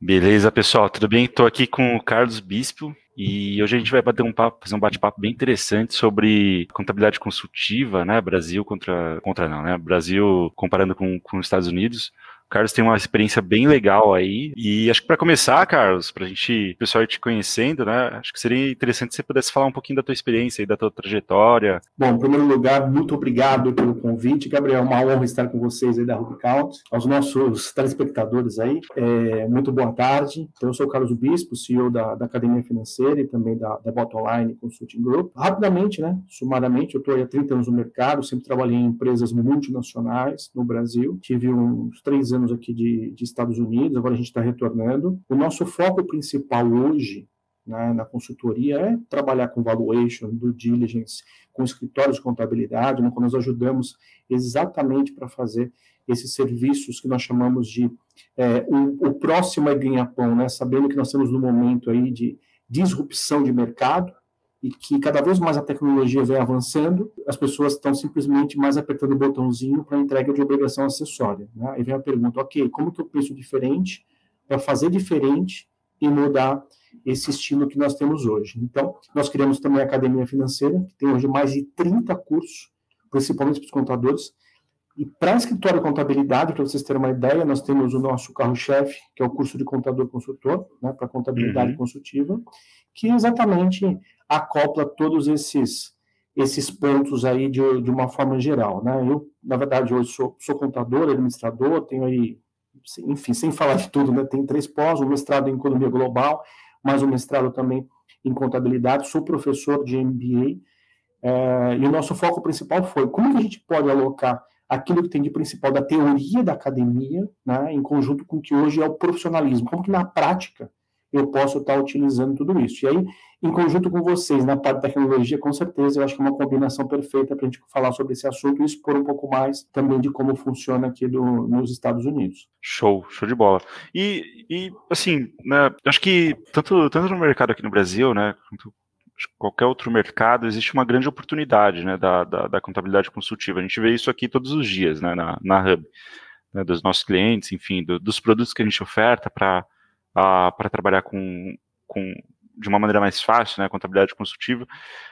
Beleza, pessoal, tudo bem? Estou aqui com o Carlos Bispo e hoje a gente vai bater um papo, fazer um bate-papo bem interessante sobre contabilidade consultiva, né? Brasil contra, contra não, né? Brasil comparando com, com os Estados Unidos. Carlos tem uma experiência bem legal aí. E acho que para começar, Carlos, para a gente, o pessoal te conhecendo, né? Acho que seria interessante se você pudesse falar um pouquinho da tua experiência e da tua trajetória. Bom, em primeiro lugar, muito obrigado pelo convite, Gabriel. Uma honra estar com vocês aí da Rubicount. Aos nossos telespectadores aí, é, muito boa tarde. Então, eu sou o Carlos Bispo, CEO da, da Academia Financeira e também da, da Bottomline Consulting Group. Rapidamente, né? Sumariamente, eu estou há 30 anos no mercado, sempre trabalhei em empresas multinacionais no Brasil. Tive uns três anos anos aqui de, de Estados Unidos, agora a gente está retornando. O nosso foco principal hoje né, na consultoria é trabalhar com valuation, due diligence, com escritórios de contabilidade, no qual nós ajudamos exatamente para fazer esses serviços que nós chamamos de é, o, o, próximo é ganha-pão, né, sabendo que nós temos no momento aí de disrupção de mercado, e que cada vez mais a tecnologia vem avançando, as pessoas estão simplesmente mais apertando o botãozinho para entrega de obrigação acessória. Né? Aí vem a pergunta, ok, como que eu penso diferente para fazer diferente e mudar esse estilo que nós temos hoje? Então, nós criamos também a Academia Financeira, que tem hoje mais de 30 cursos, principalmente para os contadores, e para escritório de contabilidade, para vocês terem uma ideia, nós temos o nosso carro-chefe, que é o curso de contador consultor, né, para contabilidade uhum. consultiva, que exatamente acopla todos esses esses pontos aí de, de uma forma geral, né? Eu, na verdade, hoje sou, sou contador, administrador, tenho aí, enfim, sem falar de tudo, né? Tem três pós, um mestrado em economia global, mais um mestrado também em contabilidade, sou professor de MBA, é, e o nosso foco principal foi como que a gente pode alocar aquilo que tem de principal da teoria da academia, né, em conjunto com o que hoje é o profissionalismo, como que na prática eu posso estar utilizando tudo isso. E aí, em conjunto com vocês, na parte da tecnologia, com certeza, eu acho que é uma combinação perfeita para a gente falar sobre esse assunto e expor um pouco mais também de como funciona aqui do, nos Estados Unidos. Show, show de bola. E, e assim, né, acho que tanto, tanto no mercado aqui no Brasil, né, quanto qualquer outro mercado, existe uma grande oportunidade né, da, da, da contabilidade consultiva. A gente vê isso aqui todos os dias né, na, na Hub, né, dos nossos clientes, enfim, do, dos produtos que a gente oferta para para trabalhar com, com de uma maneira mais fácil, né, contabilidade consultiva.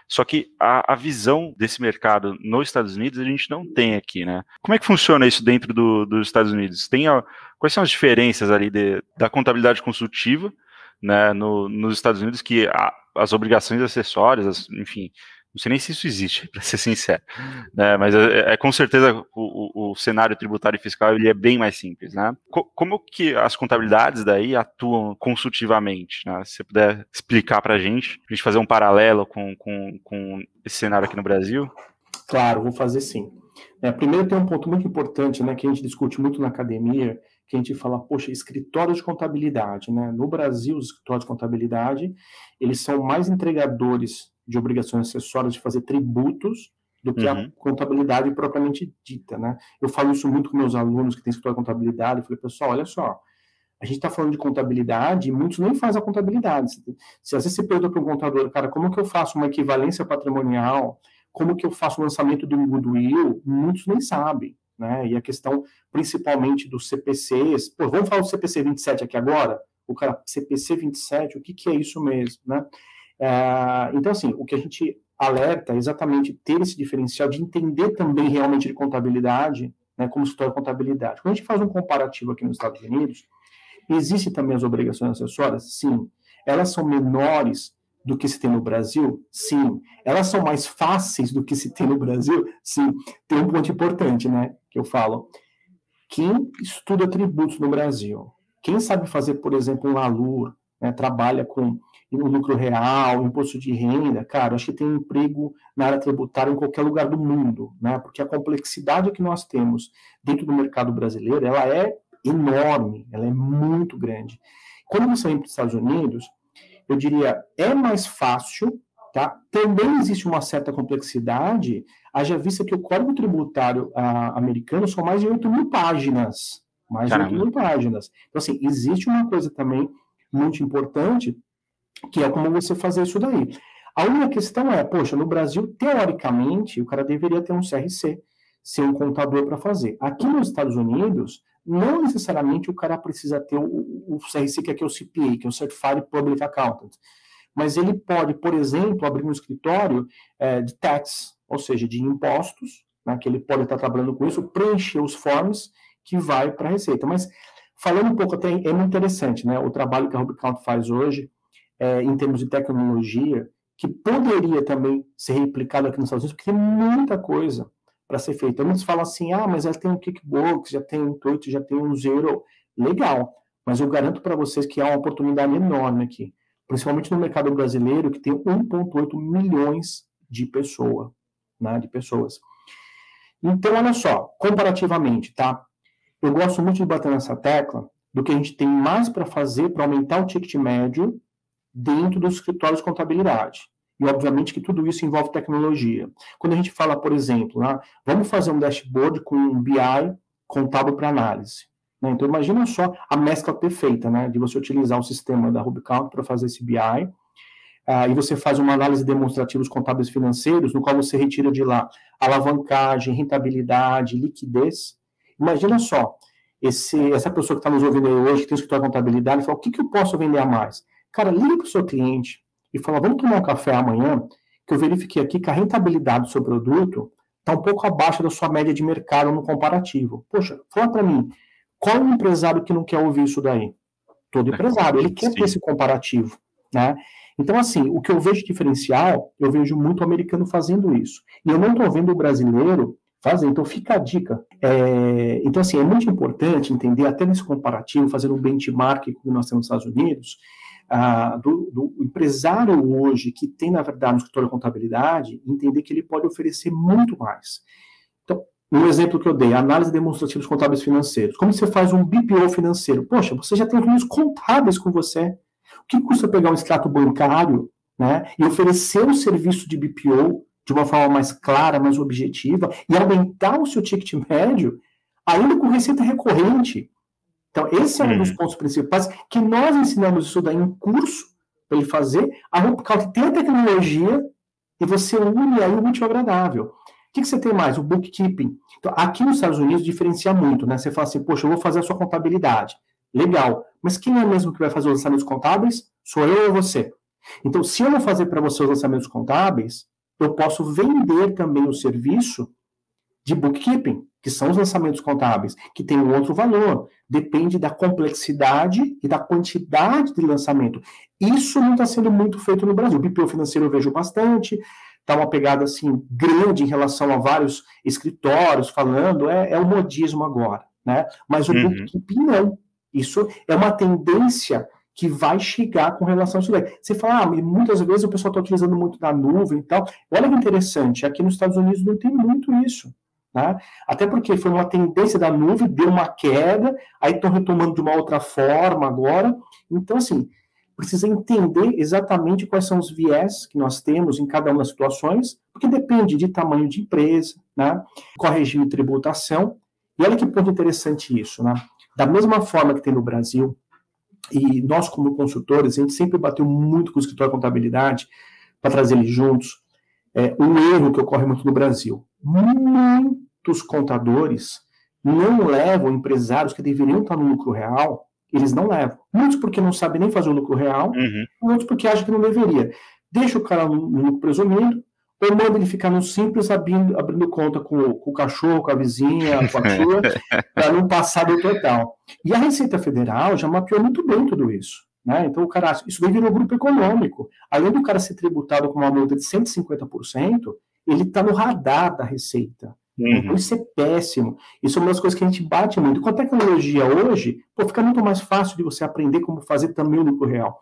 Só que a, a, visão desse mercado nos Estados Unidos a gente não tem aqui, né? Como é que funciona isso dentro do, dos Estados Unidos? Tem a, quais são as diferenças ali de, da contabilidade consultiva, né, no, nos Estados Unidos que a, as obrigações acessórias, as, enfim, não sei nem se isso existe, para ser sincero. Né? Mas é, é, com certeza o, o, o, cenário tributário e fiscal ele é bem mais simples. Né? Co como que as contabilidades daí atuam consultivamente? Né? Se você puder explicar para a gente, a gente fazer um paralelo com, com, com esse cenário aqui no Brasil. Claro, vou fazer sim. É, primeiro tem um ponto muito importante, né, que a gente discute muito na academia, que a gente fala, poxa, escritório de contabilidade, né? No Brasil, os escritórios de contabilidade, eles são mais entregadores de obrigações acessórias de fazer tributos do que uhum. a contabilidade propriamente dita, né? Eu falo isso muito com meus alunos que têm escritório de contabilidade, eu falei, pessoal, olha só, a gente está falando de contabilidade e muitos nem fazem a contabilidade. Se às vezes você pergunta para um contador, cara, como que eu faço uma equivalência patrimonial, como que eu faço o lançamento do goodwill, muitos nem sabem, né? E a questão principalmente dos CPCs, pô, vamos falar do CPC 27 aqui agora? O cara, CPC 27, o que, que é isso mesmo, né? É, então, assim, o que a gente alerta é exatamente ter esse diferencial de entender também realmente de contabilidade, né, como se torna contabilidade. Quando a gente faz um comparativo aqui nos Estados Unidos, existem também as obrigações acessórias? Sim. Elas são menores do que se tem no Brasil? Sim. Elas são mais fáceis do que se tem no Brasil? Sim. Tem um ponto importante, né, que eu falo. Quem estuda tributos no Brasil, quem sabe fazer, por exemplo, um ALUR, né, trabalha com o lucro real, imposto de renda, cara, acho que tem emprego na área tributária em qualquer lugar do mundo, né? Porque a complexidade que nós temos dentro do mercado brasileiro, ela é enorme, ela é muito grande. Quando você vem para os Estados Unidos, eu diria, é mais fácil, tá? Também existe uma certa complexidade, haja vista que o Código Tributário ah, americano são mais de 8 mil páginas, mais de 8 mil páginas. Então, assim, existe uma coisa também muito importante, que é como você fazer isso daí. A única questão é, poxa, no Brasil, teoricamente, o cara deveria ter um CRC, ser um contador para fazer. Aqui nos Estados Unidos, não necessariamente o cara precisa ter o, o CRC, que é o CPA, que é o Certified Public Accountant, mas ele pode, por exemplo, abrir um escritório é, de tax, ou seja, de impostos, né, que ele pode estar trabalhando com isso, preencher os forms que vai para a Receita. Mas falando um pouco até, é muito interessante, né, o trabalho que a Rubicount faz hoje, é, em termos de tecnologia, que poderia também ser replicado aqui nos Estados Unidos, porque tem muita coisa para ser feita. Muitos falam assim, ah, mas já tem um Kickbox, já tem um Twitch, já tem um Zero. Legal, mas eu garanto para vocês que há uma oportunidade enorme aqui, principalmente no mercado brasileiro, que tem 1,8 milhões de pessoa, né, de pessoas. Então, olha só, comparativamente, tá? Eu gosto muito de bater nessa tecla do que a gente tem mais para fazer para aumentar o ticket médio dentro dos escritórios de contabilidade. E, obviamente, que tudo isso envolve tecnologia. Quando a gente fala, por exemplo, né, vamos fazer um dashboard com um BI contábil para análise. Né? Então, imagina só a mescla perfeita, né, de você utilizar o sistema da Rubicon para fazer esse BI, ah, e você faz uma análise demonstrativa dos contábeis financeiros, no qual você retira de lá alavancagem, rentabilidade, liquidez. Imagina só, esse, essa pessoa que está nos ouvindo aí hoje, que tem escritório de contabilidade, fala, o que, que eu posso vender a mais? Cara, liga para o seu cliente e fala, vamos tomar um café amanhã, que eu verifiquei aqui que a rentabilidade do seu produto está um pouco abaixo da sua média de mercado no comparativo. Poxa, fala para mim, qual é o empresário que não quer ouvir isso daí? Todo empresário, ele quer Sim. ter esse comparativo, né? Então, assim, o que eu vejo diferencial, eu vejo muito americano fazendo isso. E eu não estou vendo o brasileiro fazer, então fica a dica. É, então, assim, é muito importante entender, até nesse comparativo, fazendo um benchmark que nós temos nos Estados Unidos, ah, do, do, empresário hoje que tem, na verdade, um escritório de contabilidade, entender que ele pode oferecer muito mais. Então, um exemplo que eu dei, análise demonstrativa dos contábeis financeiros. Como você faz um BPO financeiro? Poxa, você já tem os contábeis com você. O que custa pegar um extrato bancário né, e oferecer um serviço de BPO de uma forma mais clara, mais objetiva, e aumentar o seu ticket médio, ainda com receita recorrente? Então, esse é um dos pontos principais que nós ensinamos isso daí em curso para ele fazer. A Rupcal tem a tecnologia e você une aí o útil agradável. O que, que, você tem mais? O bookkeeping. Então, aqui nos Estados Unidos diferencia muito, né? Você fala assim, poxa, eu vou fazer a sua contabilidade. Legal. Mas quem é mesmo que vai fazer os lançamentos contábeis? Sou eu ou você? Então, se eu não fazer para você os lançamentos contábeis, eu posso vender também o serviço de bookkeeping, que são os lançamentos contábeis, que tem um outro valor. Depende da complexidade e da quantidade de lançamento. Isso não está sendo muito feito no Brasil. O BPO financeiro eu vejo bastante, está uma pegada assim grande em relação a vários escritórios falando, é, é o modismo agora, né? Mas o uhum. bookkeeping não. Isso é uma tendência que vai chegar com relação a isso daí. Você fala, ah, muitas vezes o pessoal está utilizando muito da nuvem e tal. Olha que interessante, aqui nos Estados Unidos não tem muito isso. Tá? Até porque foi uma tendência da nuvem, deu uma queda, aí estão retomando de uma outra forma agora. Então, assim, precisa entender exatamente quais são os viés que nós temos em cada uma das situações, porque depende de tamanho de empresa, né? qual regime de tributação. E olha que ponto interessante isso, né? Da mesma forma que tem no Brasil, e nós, como consultores, a gente sempre bateu muito com o escritório de contabilidade para trazer eles juntos. É, um erro que ocorre muito no Brasil. Muito muitos contadores não levam empresários que deveriam estar no lucro real, eles não levam. Muitos porque não sabem nem fazer o lucro real, uhum. muitos porque acham que não deveria. Deixa o cara no lucro presumido, ou manda ele ficar no simples abrindo, abrindo conta com, com, o cachorro, com a vizinha, com a tia, para não passar do total. E a Receita Federal já mapeou muito bem tudo isso. Né? Então, o cara, isso daí virou grupo econômico. Além do cara ser tributado com uma multa de 150%, ele está no radar da Receita. Uhum. Isso é péssimo. Isso é uma das coisas que a gente bate muito. Com a tecnologia hoje, pô, fica muito mais fácil de você aprender como fazer também o lucro real.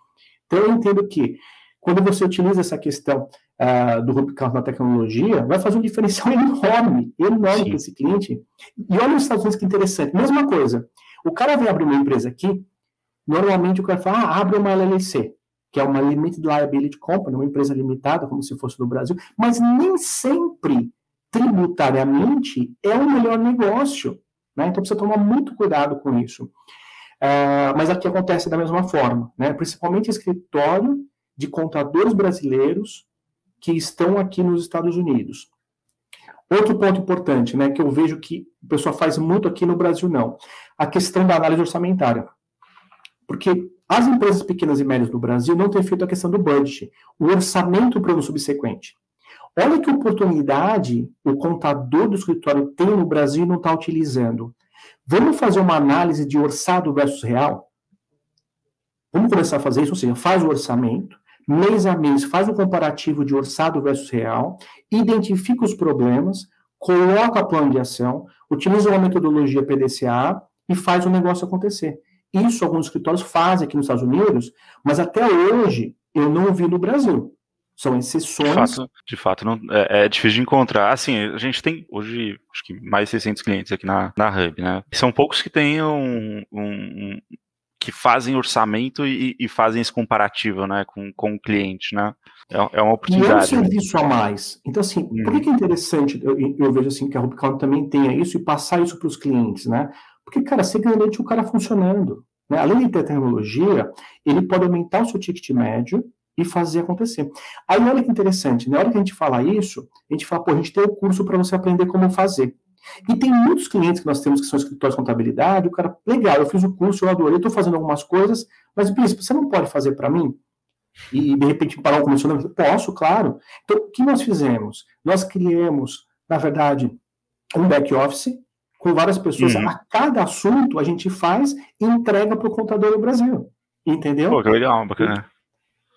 Então, eu entendo que quando você utiliza essa questão uh, do Rubicon na tecnologia, vai fazer um diferencial enorme, enorme para esse cliente. E olha os Estados Unidos que interessante. Mesma coisa. O cara vem abrir uma empresa aqui, normalmente o cara fala, ah, abre uma LLC, que é uma Limited Liability Company, uma empresa limitada, como se fosse do Brasil, mas nem sempre tributariamente é o melhor negócio. Né? Então precisa tomar muito cuidado com isso. Uh, mas aqui acontece da mesma forma, né? principalmente escritório de contadores brasileiros que estão aqui nos Estados Unidos. Outro ponto importante, né, que eu vejo que o pessoal faz muito aqui no Brasil, não. A questão da análise orçamentária. Porque as empresas pequenas e médias do Brasil não têm feito a questão do budget, o orçamento para o ano subsequente. Olha que oportunidade o contador do escritório tem no Brasil e não está utilizando. Vamos fazer uma análise de orçado versus real? Vamos começar a fazer isso, ou seja, faz o orçamento, mês a mês, faz o comparativo de orçado versus real, identifica os problemas, coloca plano de ação, utiliza uma metodologia PDCA e faz o negócio acontecer. Isso alguns escritórios fazem aqui nos Estados Unidos, mas até hoje eu não vi no Brasil. São exceções. De fato, de fato não, é, é, difícil de encontrar. Assim, a gente tem hoje, acho que mais 600 clientes aqui na, na Hub, né? São poucos que tenham um, um, que fazem orçamento e, e, fazem esse comparativo, né, com, com o cliente, né? É, é uma oportunidade. E é um serviço a mais. Então, assim, hum. por que, é interessante, eu, eu, vejo assim, que a Rubicon também tenha isso e passar isso para os clientes, né? Porque, cara, você garante o cara funcionando. Né? Além de ter tecnologia, ele pode aumentar o seu ticket médio e fazer acontecer. Aí, olha que interessante, na hora que a gente fala isso, a gente fala, pô, a gente tem o um curso para você aprender como fazer. E tem muitos clientes que nós temos que são escritórios de contabilidade, o cara, legal, eu fiz o curso, eu adorei, estou fazendo algumas coisas, mas, príncipe, você não pode fazer para mim? E, de repente, parar um comissionamento? Posso, claro. Então, o que nós fizemos? Nós criamos, na verdade, um back-office, com várias pessoas. Uhum. A cada assunto a gente faz e entrega para o contador do Brasil. Entendeu? Pô, que legal, bacana.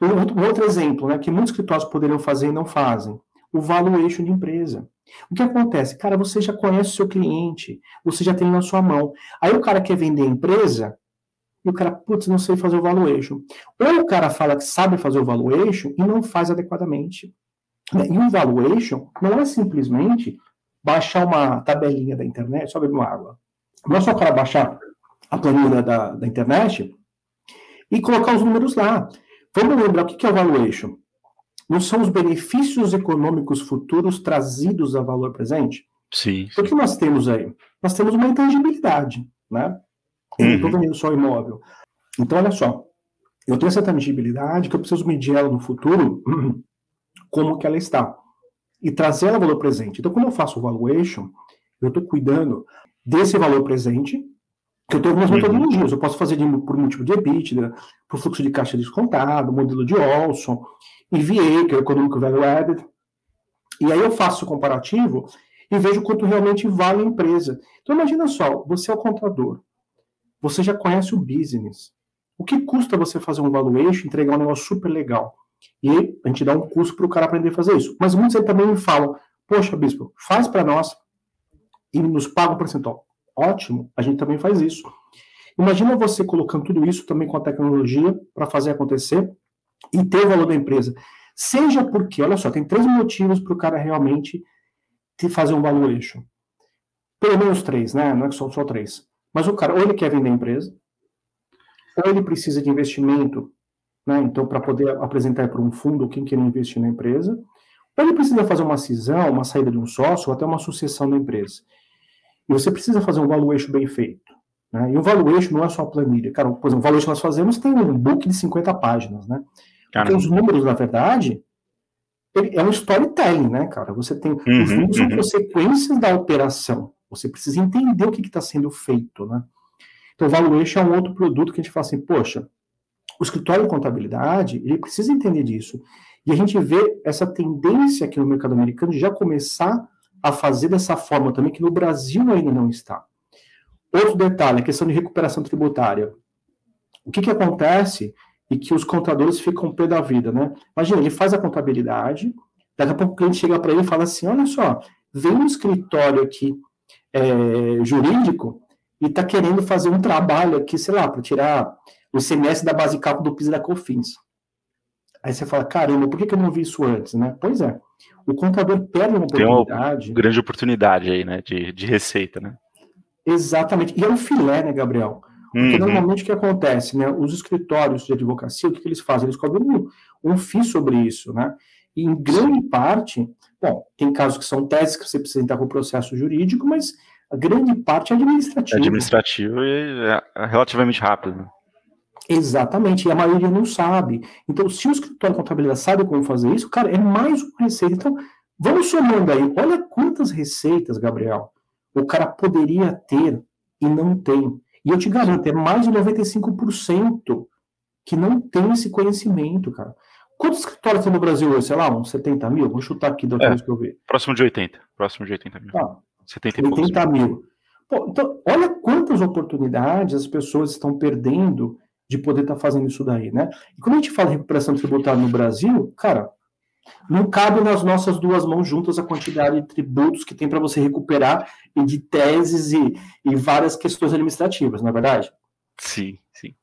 Um, outro exemplo, né, que muitos escritórios poderiam fazer e não fazem, o valuation de empresa. O que acontece? Cara, você já conhece o seu cliente, você já tem na sua mão. Aí o cara quer vender a empresa e o cara, putz, não sei fazer o valuation. Ou o cara fala que sabe fazer o valuation e não faz adequadamente. E o valuation não é simplesmente baixar uma tabelinha da internet, só beber uma água. Não é só o cara baixar a planilha da, da internet e colocar os números lá. Vamos lembrar o que é o valuation? Não são os benefícios econômicos futuros trazidos a valor presente? Sim. O que nós temos aí? Nós temos uma intangibilidade, né? Eu uhum. estou vendendo só imóvel. Então, olha só. Eu tenho essa tangibilidade que eu preciso medir ela no futuro, como que ela está e trazer ela valor presente. Então, quando eu faço o valuation, eu estou cuidando desse valor presente, que eu tenho algumas uhum. metodologias. Eu posso fazer de, por múltiplo de EBITDA, por fluxo de caixa descontado, modelo de Olson, EVA, que é o Economic Value Added. E aí eu faço o comparativo e vejo quanto realmente vale a empresa. Então, imagina só, você é o contador, você já conhece o business. O que custa você fazer um valuation, entregar um negócio super legal? E a gente dá um curso para o cara aprender a fazer isso. Mas muitos aí também me falam: Poxa, bispo, faz para nós e nos paga um percentual. Ótimo, a gente também faz isso. Imagina você colocando tudo isso também com a tecnologia para fazer acontecer e ter o valor da empresa. Seja porque, olha só, tem três motivos para o cara realmente te fazer um valuation. Pelo menos três, né? Não é só, só três. Mas o cara, ou ele quer vender a empresa, ou ele precisa de investimento né? Então, para poder apresentar para um fundo quem quer investir na empresa, ou ele precisa fazer uma cisão, uma saída de um sócio, ou até uma sucessão da empresa. E você precisa fazer um valuation bem feito. Né? E o valuation não é só a planilha. Cara, por exemplo, o valuation que nós fazemos tem um book de 50 páginas, né? Porque os números, na verdade, é um storytelling, né, cara? Você tem. Uhum, os números uhum. são consequências da operação. Você precisa entender o que está sendo feito, né? Então, o valuation é um outro produto que a gente fala assim, poxa, o escritório de contabilidade, ele precisa entender disso. E a gente vê essa tendência aqui no mercado americano de já começar a fazer dessa forma também, que no Brasil ainda não está. Outro detalhe, a questão de recuperação tributária. O que, que acontece e que os contadores ficam pé da vida, né? Imagina, ele faz a contabilidade, daqui a pouco o cliente chega para ele e fala assim, olha só, vem um escritório aqui é, jurídico e está querendo fazer um trabalho aqui, sei lá, para tirar o ICMS da base cálculo do PIS e da COFINS. Aí você fala, caramba, por que, que eu não vi isso antes, né? Pois é, o contador perde uma oportunidade. Tem uma grande oportunidade aí, né, de, de receita, né? Exatamente, e é um filé, né, Gabriel? Porque uhum. normalmente o que acontece, né, os escritórios de advocacia, o que, que eles fazem? Eles cobram um, um FII sobre isso, né? E em grande parte, bom, tem casos que são teses que você precisa entrar com o processo jurídico, mas a grande parte é administrativo. É administrativo e é relativamente rápido. Exatamente, e a maioria não sabe. Então, se o escritório de contabilidade sabe como fazer isso, cara, é mais uma receita. Então, Vamos somando aí, olha quantas receitas, Gabriel, o cara poderia ter e não tem. E eu te garanto, é mais de 95% que não tem esse conhecimento, cara. Quantos escritórios tem no Brasil hoje? Sei lá, uns 70 mil? Vou chutar aqui da última é, vez que eu vi. Próximo de 80. Próximo de 80 mil. Ah, 70 80 mil. Pô, então, olha quantas oportunidades as pessoas estão perdendo de poder estar tá fazendo isso daí, né? E quando a gente fala em recuperação tributária no Brasil, cara, não cabe nas nossas duas mãos juntas a quantidade de tributos que tem para você recuperar e de teses e, e várias questões administrativas, não é verdade? Sim, sim.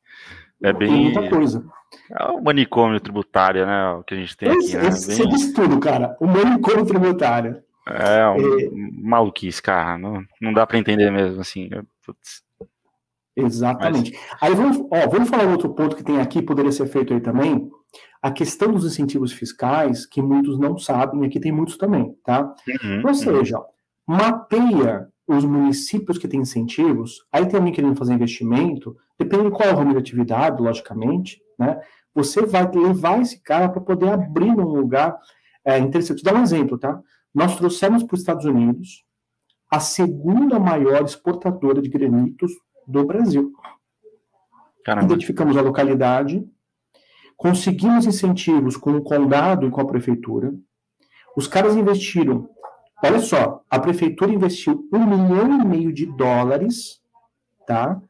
É bem. Tem muita coisa. É o manicômio tributário, né? O que a gente tem esse, aqui. Né? Esse, bem... Você diz tudo, cara. O manicômio tributário. É, um é... maluquice, cara. Não, não dá para entender mesmo, assim. Putz. Exatamente. Mas... Aí vamos, ó, vamos falar outro ponto que tem aqui, poderia ser feito aí também. A questão dos incentivos fiscais, que muitos não sabem, aqui tem muitos também, tá? Uhum, Ou seja, uhum. mapeia os municípios que têm incentivos, aí tem alguém querendo fazer investimento, dependendo de qual é o ramo de atividade, logicamente, né? Você vai levar esse cara para poder abrir um lugar é, interessante. Vou dar um exemplo, tá? Nós trouxemos para os Estados Unidos a segunda maior exportadora de granitos do Brasil. Caramba. Identificamos a localidade, conseguimos incentivos com o condado e com a prefeitura. Os caras investiram, olha só, a prefeitura investiu um milhão e meio de dólares, tá?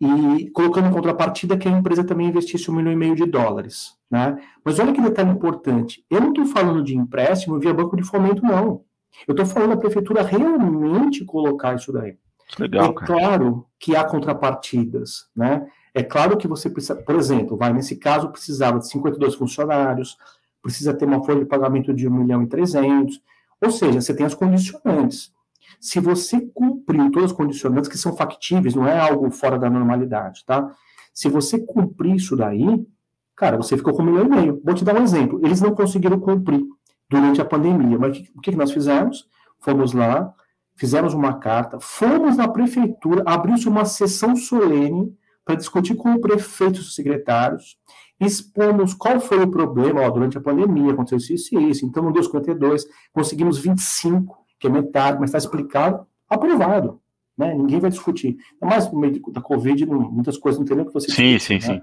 E colocando em contrapartida que a empresa também investisse um milhão e meio de dólares, né? Mas olha que detalhe importante. Eu não estou falando de empréstimo via banco de fomento, não. Eu estou falando da prefeitura realmente colocar isso daí. Legal, é claro que há contrapartidas, né? É claro que você precisa, por exemplo, vai nesse caso precisava de 52 funcionários, precisa ter uma folha de pagamento de 1 milhão e 300, ou seja, você tem as condicionantes. Se você cumpriu todas as condicionantes que são factíveis, não é algo fora da normalidade, tá? Se você cumprir isso daí, cara, você ficou com um milhão e meio. Vou te dar um exemplo. Eles não conseguiram cumprir durante a pandemia, mas o que nós fizemos? Fomos lá, fizemos uma carta, fomos na prefeitura, abriu-se uma sessão solene para discutir com o prefeito e os secretários, expomos qual foi o problema, ó, durante a pandemia aconteceu isso, e isso, então não deu 52, conseguimos 25, que é metade, mas está explicado, aprovado, né? Ninguém vai discutir. Mas no meio da Covid, muitas coisas não tem nem que você Sim, discutir, sim, né? sim.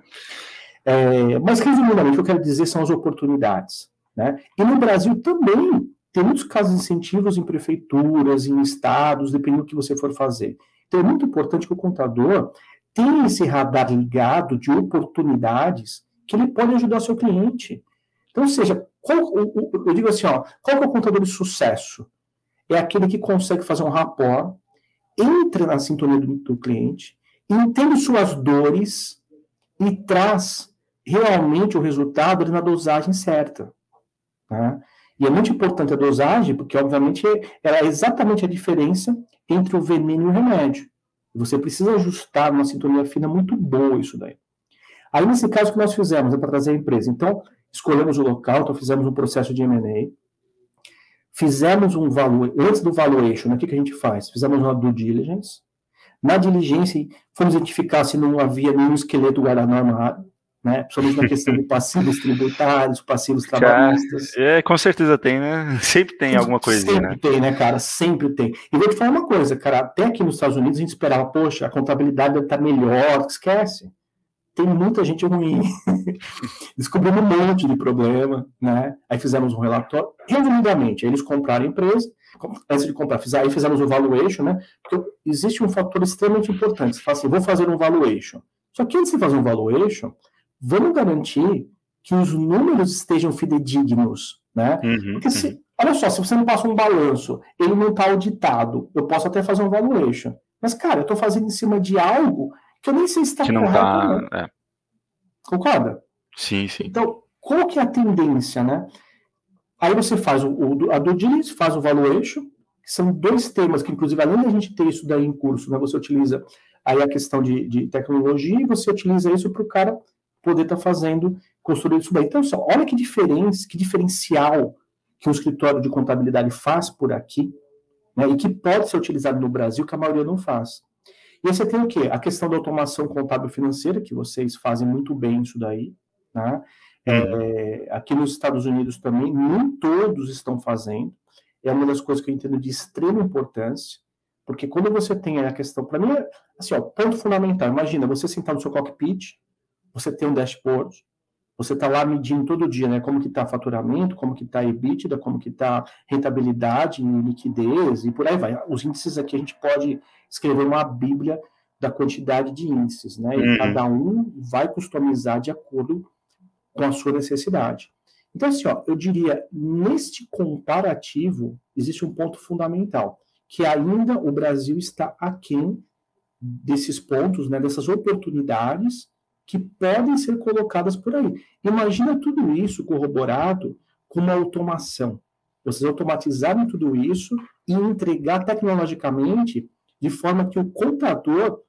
É, mas, resumidamente, o que eu quero dizer são as oportunidades. Né? E no Brasil também tem muitos casos de incentivos em prefeituras, em estados, dependendo do que você for fazer. Então é muito importante que o contador tenha esse radar ligado de oportunidades que ele pode ajudar seu cliente. Então, seja, qual, eu digo assim, ó, qual é o contador de sucesso? É aquele que consegue fazer um rapport, entra na sintonia do, do cliente, entende suas dores e traz realmente o resultado na dosagem certa. Tá? E é muito importante a dosagem, porque, obviamente, ela é exatamente a diferença entre o veneno e o remédio. Você precisa ajustar uma sintonia fina muito boa isso daí. Aí, nesse caso, o que nós fizemos é para trazer a empresa. Então, escolhemos o local, então fizemos um processo de M&A, fizemos um valor, antes do valuation, né, o que, que a gente faz? Fizemos uma due diligence, na diligência, fomos identificar se não havia nenhum esqueleto guarda-norma né? Principalmente na questão de passivos tributários, passivos trabalhistas. É, com certeza tem, né? Sempre tem alguma coisinha, Sempre né? tem, né, cara? Sempre tem. E vou te falar uma coisa, cara, até aqui nos Estados Unidos a gente esperava, poxa, a contabilidade deve estar melhor, esquece. Tem muita gente ruim. Descobrimos um monte de problema, né? Aí fizemos um relatório. Resumidamente, eles compraram a empresa, antes de comprar, aí fizemos o valuation, né? Porque existe um fator extremamente importante. Você fala assim, vou fazer um valuation. Só que antes de fazer um valuation, vamos garantir que os números estejam fidedignos, né? Uhum, Porque se, uhum. olha só, se você me passa um balanço, ele não está auditado, eu posso até fazer um valuation. Mas, cara, eu estou fazendo em cima de algo que eu nem sei se está correto. Tá, é. Concorda? Sim, sim. Então, qual que é a tendência, né? Aí você faz o, o a due diligence, faz o valuation, que são dois temas que, inclusive, além da gente ter isso daí em curso, né, você utiliza aí a questão de, de tecnologia e você utiliza isso para o cara poder estar tá fazendo, construir isso bem. Então, só, olha que diferença, que diferencial que um escritório de contabilidade faz por aqui, né, e que pode ser utilizado no Brasil, que a maioria não faz. E aí você tem o quê? A questão da automação contábil financeira, que vocês fazem muito bem isso daí, né? É, aqui nos Estados Unidos também, nem todos estão fazendo. é uma das coisas que eu entendo de extrema importância, porque quando você tem a questão, para mim, é, assim, ó, ponto fundamental. Imagina você sentar no seu cockpit, você tem um dashboard, você está lá medindo todo dia, né? Como que está faturamento, como que está EBITDA, como que está rentabilidade, liquidez e por aí vai. Os índices aqui a gente pode escrever uma bíblia da quantidade de índices, né? E uhum. cada um vai customizar de acordo com a sua necessidade. Então, assim, ó, eu diria, neste comparativo, existe um ponto fundamental, que ainda o Brasil está aquém desses pontos, né, dessas oportunidades que podem ser colocadas por aí. Imagina tudo isso corroborado com uma automação. Vocês automatizarem tudo isso e entregar tecnologicamente de forma que o contador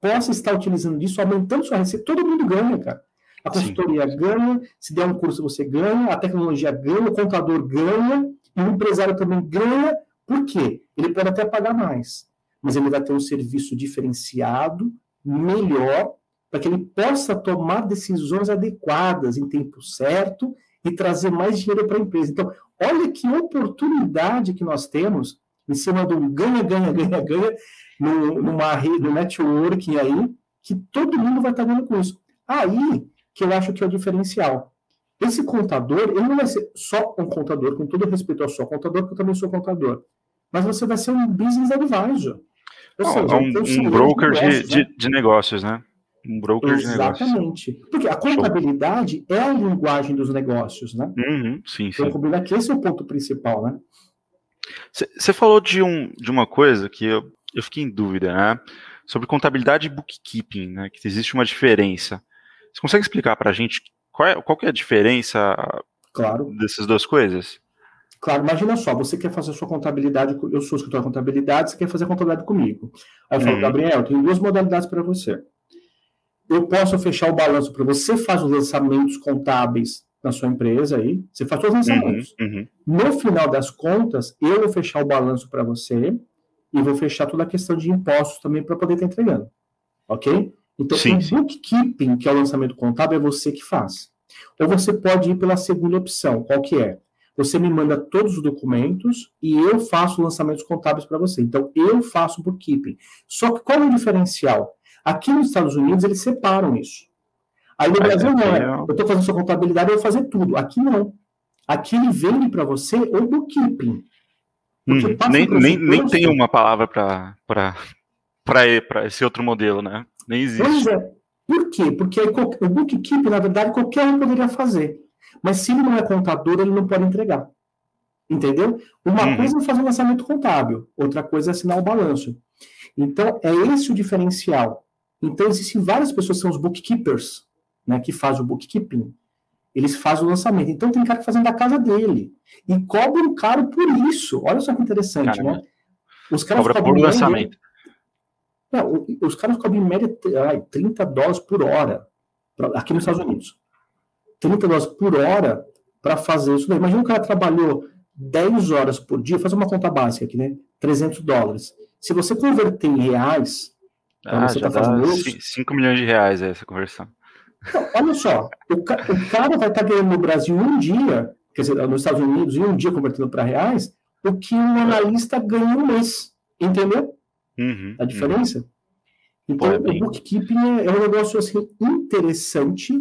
possa estar utilizando isso, aumentando sua receita. Todo mundo ganha, cara. A consultoria Sim. ganha, se der um curso você ganha, a tecnologia ganha, o contador ganha, e o empresário também ganha. Por quê? Ele pode até pagar mais, mas ele vai ter um serviço diferenciado, melhor, para que ele possa tomar decisões adequadas em tempo certo e trazer mais dinheiro para a empresa. Então, olha que oportunidade que nós temos em cima um ganha, ganha, ganha, ganha, numa rede, no networking aí, que todo mundo vai estar ganhando com isso. Aí que eu acho que é o diferencial. Esse contador, ele não vai ser só um contador, com todo respeito ao seu contador, porque eu também sou contador, mas você vai ser um business advisor. Ou seja, um, um broker de, negócios, de, né? de negócios, né? Um broker Exatamente. de negócios. Porque a contabilidade Show. é a linguagem dos negócios, né? Uhum, sim, sim. Então, que esse é o ponto principal, né? Você falou de, um, de uma coisa que eu, eu fiquei em dúvida, né? Sobre contabilidade e bookkeeping, né? Que existe uma diferença. Você consegue explicar para a gente qual, é, qual é a diferença claro. dessas duas coisas? Claro, imagina só, você quer fazer a sua contabilidade, eu sou escritor de contabilidade, você quer fazer a contabilidade comigo. Aí eu falo, uhum. Gabriel, tem duas modalidades para você eu posso fechar o balanço para você, faz os lançamentos contábeis na sua empresa aí, você faz todos os lançamentos. Uhum, uhum. No final das contas, eu vou fechar o balanço para você e vou fechar toda a questão de impostos também para poder estar entregando. Ok? Então, sim, o bookkeeping, que é o lançamento contábil, é você que faz. Ou você pode ir pela segunda opção, qual que é? Você me manda todos os documentos e eu faço lançamentos contábeis para você. Então, eu faço bookkeeping. Só que qual é o diferencial? Aqui nos Estados Unidos, eles separam isso. Aí no Brasil, não é. Eu estou fazendo sua contabilidade, eu vou fazer tudo. Aqui não. Aqui ele vende para você o bookkeeping. Hum, nem nem, nem tem uma palavra para esse outro modelo, né? Nem existe. Pois é. Por quê? Porque o bookkeeping, na verdade, qualquer um poderia fazer. Mas se ele não é contador, ele não pode entregar. Entendeu? Uma uhum. coisa é fazer um lançamento contábil, outra coisa é assinar o balanço. Então, é esse o diferencial. Então, existem várias pessoas que são os bookkeepers, né, que fazem o bookkeeping. Eles fazem o lançamento. Então, tem cara que fazendo da casa dele. E cobram caro por isso. Olha só que interessante, Caramba. né? Os caras Cobra por lançamento. Não, os caras cobram em média ai, 30 dólares por hora, aqui nos Estados Unidos. 30 dólares por hora para fazer isso. Imagina um cara trabalhou 10 horas por dia, faz uma conta básica aqui, né? 300 dólares. Se você converter em reais, então, ah, já tá dá 5 milhões de reais essa conversão. Então, olha só, o, ca o cara vai estar tá ganhando no Brasil um dia, quer dizer, nos Estados Unidos, em um dia convertendo para reais, o que um analista ganha um mês. Entendeu? Uhum, a diferença? Uhum. Então, Pô, é bem... o bookkeeping é, é, um negócio assim, interessante,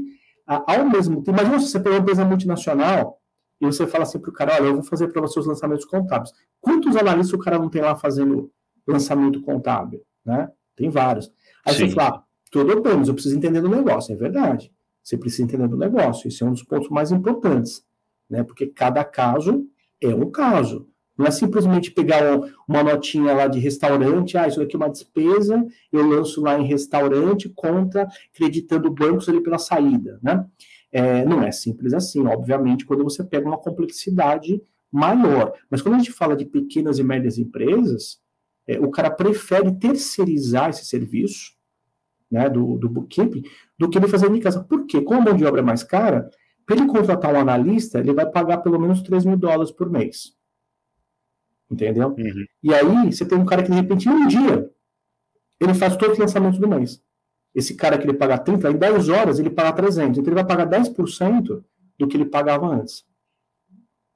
ao mesmo tempo. Imagina se você pegar uma empresa multinacional e você fala assim para o cara: olha, eu vou fazer para você os lançamentos contábeis. Quantos analistas o cara não tem lá fazendo lançamento contábil? Né? Tem vários. Aí Sim. você fala, tudo bem, mas eu preciso entender do negócio. É verdade. Você precisa entender do negócio. Esse é um dos pontos mais importantes. Né? Porque cada caso é um caso. Não é simplesmente pegar uma notinha lá de restaurante, ah, isso aqui é uma despesa, eu lanço lá em restaurante, conta, acreditando bancos ali pela saída, né? É, não é simples assim, obviamente, quando você pega uma complexidade maior. Mas quando a gente fala de pequenas e médias empresas, é, o cara prefere terceirizar esse serviço né, do, do bookkeeping do que ele fazer em casa. Por quê? Como a mão de obra é mais cara, para ele contratar um analista, ele vai pagar pelo menos 3 mil dólares por mês. Entendeu? Uhum. E aí, você tem um cara que, de repente, em um dia, ele faz todos os lançamentos do mês. Esse cara que ele paga 30, em 10 horas, ele paga 300. Então, ele vai pagar 10% do que ele pagava antes.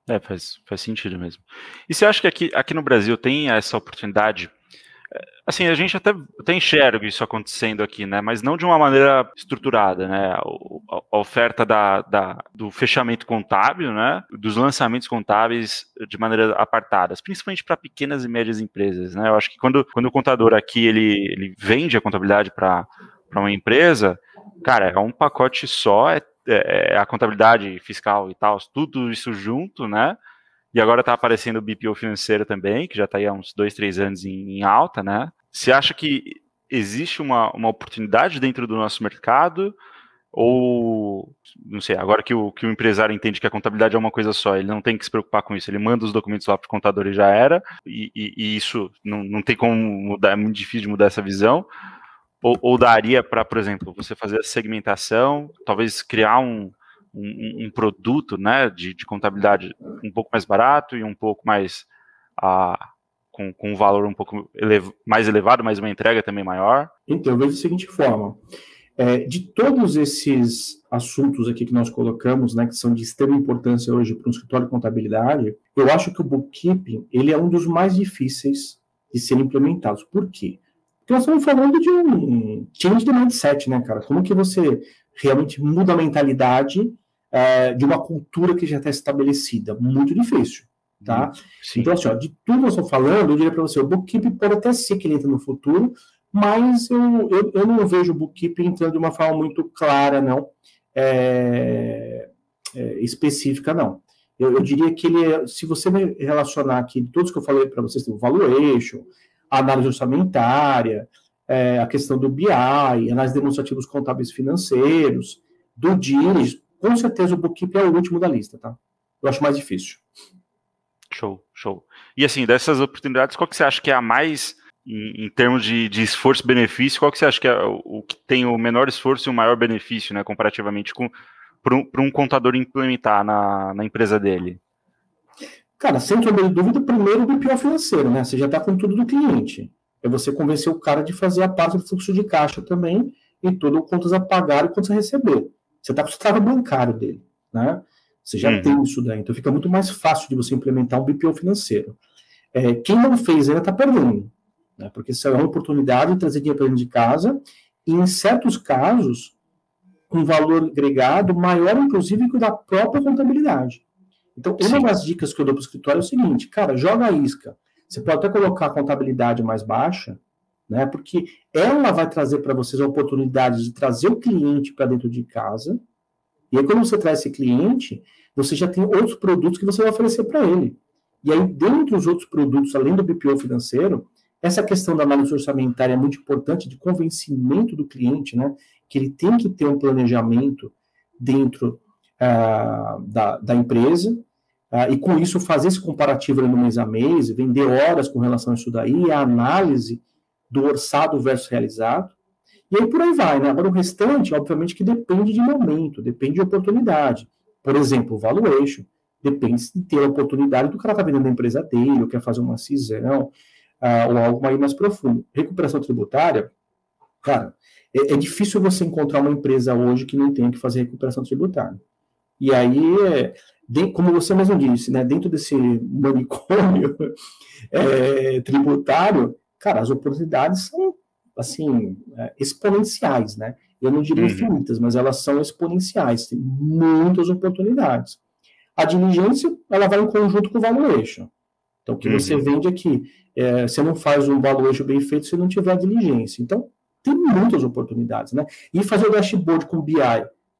É, faz, faz sentido mesmo. E você acha que aqui, aqui no Brasil tem essa oportunidade Assim, a gente até, até enxerga isso acontecendo aqui, né? Mas não de uma maneira estruturada, né? A, a oferta da, da, do fechamento contábil, né? Dos lançamentos contábeis de maneira apartadas, principalmente para pequenas e médias empresas, né? Eu acho que quando, quando o contador aqui ele, ele vende a contabilidade para uma empresa, cara, é um pacote só, é, é a contabilidade fiscal e tal, tudo isso junto, né? E agora está aparecendo o BPO financeiro também, que já está aí há uns dois, três anos em, em, alta, né? Você acha que existe uma, uma oportunidade dentro do nosso mercado? Ou, não sei, agora que o, que o empresário entende que a contabilidade é uma coisa só, ele não tem que se preocupar com isso, ele manda os documentos lá para o contador e já era, e, e, e, isso não, não tem como mudar, é muito difícil de mudar essa visão. Ou, ou daria para, por exemplo, você fazer a segmentação, talvez criar um, um, um produto né, de, de, contabilidade um pouco mais barato e um pouco mais uh, com, com um valor um pouco elev mais elevado, mas uma entrega também maior? Então, eu vejo da seguinte forma. É, de todos esses assuntos aqui que nós colocamos, né, que são de extrema importância hoje para um escritório de contabilidade, eu acho que o bookkeeping ele é um dos mais difíceis de ser implementados. Por quê? Porque nós estamos falando de um change de mindset, né, cara? Como que você realmente muda a mentalidade é, de uma cultura que já está estabelecida. Muito difícil. Tá? Sim. Então, assim, ó, de tudo que eu estou falando, eu diria para você, o bookkeeping pode até ser que ele entre no futuro, mas eu, eu, eu não vejo o bookkeeping entrando de uma forma muito clara, não, é, é, específica, não. Eu, eu, diria que ele é, se você relacionar aqui, todos que eu falei para vocês, o valuation, análise orçamentária, é, a questão do BI, análise demonstrativos contábeis financeiros, do DIRIS, com certeza o bookkeeping é o último da lista, tá? Eu acho mais difícil. Show, show. E assim, dessas oportunidades, qual que você acha que é a mais, em, em termos de, de esforço-benefício, qual que você acha que é o, que tem o menor esforço e o maior benefício, né, comparativamente com para um, um, contador implementar na, na empresa dele? Cara, sem sombra de dúvida, primeiro o BPO financeiro, né? Você já está com tudo do cliente. É você convencer o cara de fazer a parte do fluxo de caixa também e tudo contas a pagar e contas a receber. Você está com o estado bancário dele, né? Você já uhum. tem isso daí, então fica muito mais fácil de você implementar um BPO financeiro. É, quem não fez ainda está perdendo, né? Porque isso é uma oportunidade de trazer dinheiro para dentro de casa e, em certos casos, um valor agregado maior, inclusive, que o da própria contabilidade. Então, uma Sim. das dicas que eu dou para o escritório é o seguinte, cara, joga a isca. Você pode até colocar a contabilidade mais baixa, né? Porque ela vai trazer para vocês a oportunidade de trazer o cliente para dentro de casa. E aí, quando você traz esse cliente, você já tem outros produtos que você vai oferecer para ele. E aí, dentre os outros produtos, além do BPO financeiro, essa questão da análise orçamentária é muito importante de convencimento do cliente, né? Que ele tem que ter um planejamento dentro uh, da, da empresa, uh, e com isso fazer esse comparativo no mês a mês, vender horas com relação a isso daí, a análise do orçado versus realizado. E aí por aí vai, né? Agora o restante, obviamente, que depende de momento, depende de oportunidade. Por exemplo, o valuation. Depende de ter a oportunidade do cara estar tá vendendo a empresa dele, ou quer fazer uma cisão, uh, ou algo mais profundo. Recuperação tributária, cara, é, é, difícil você encontrar uma empresa hoje que não tenha que fazer recuperação tributária. E aí, é, como você mesmo disse, né, dentro desse manicômio é, tributário, cara, as oportunidades são, assim, é, exponenciais, né? Eu não diria uhum. infinitas, mas elas são exponenciais, tem muitas oportunidades. A diligência, ela vai em conjunto com o valuation. Então, o que uhum. você vende aqui, é, você não faz um valuation bem feito se não tiver a diligência. Então, tem muitas oportunidades, né? E fazer o dashboard com BI.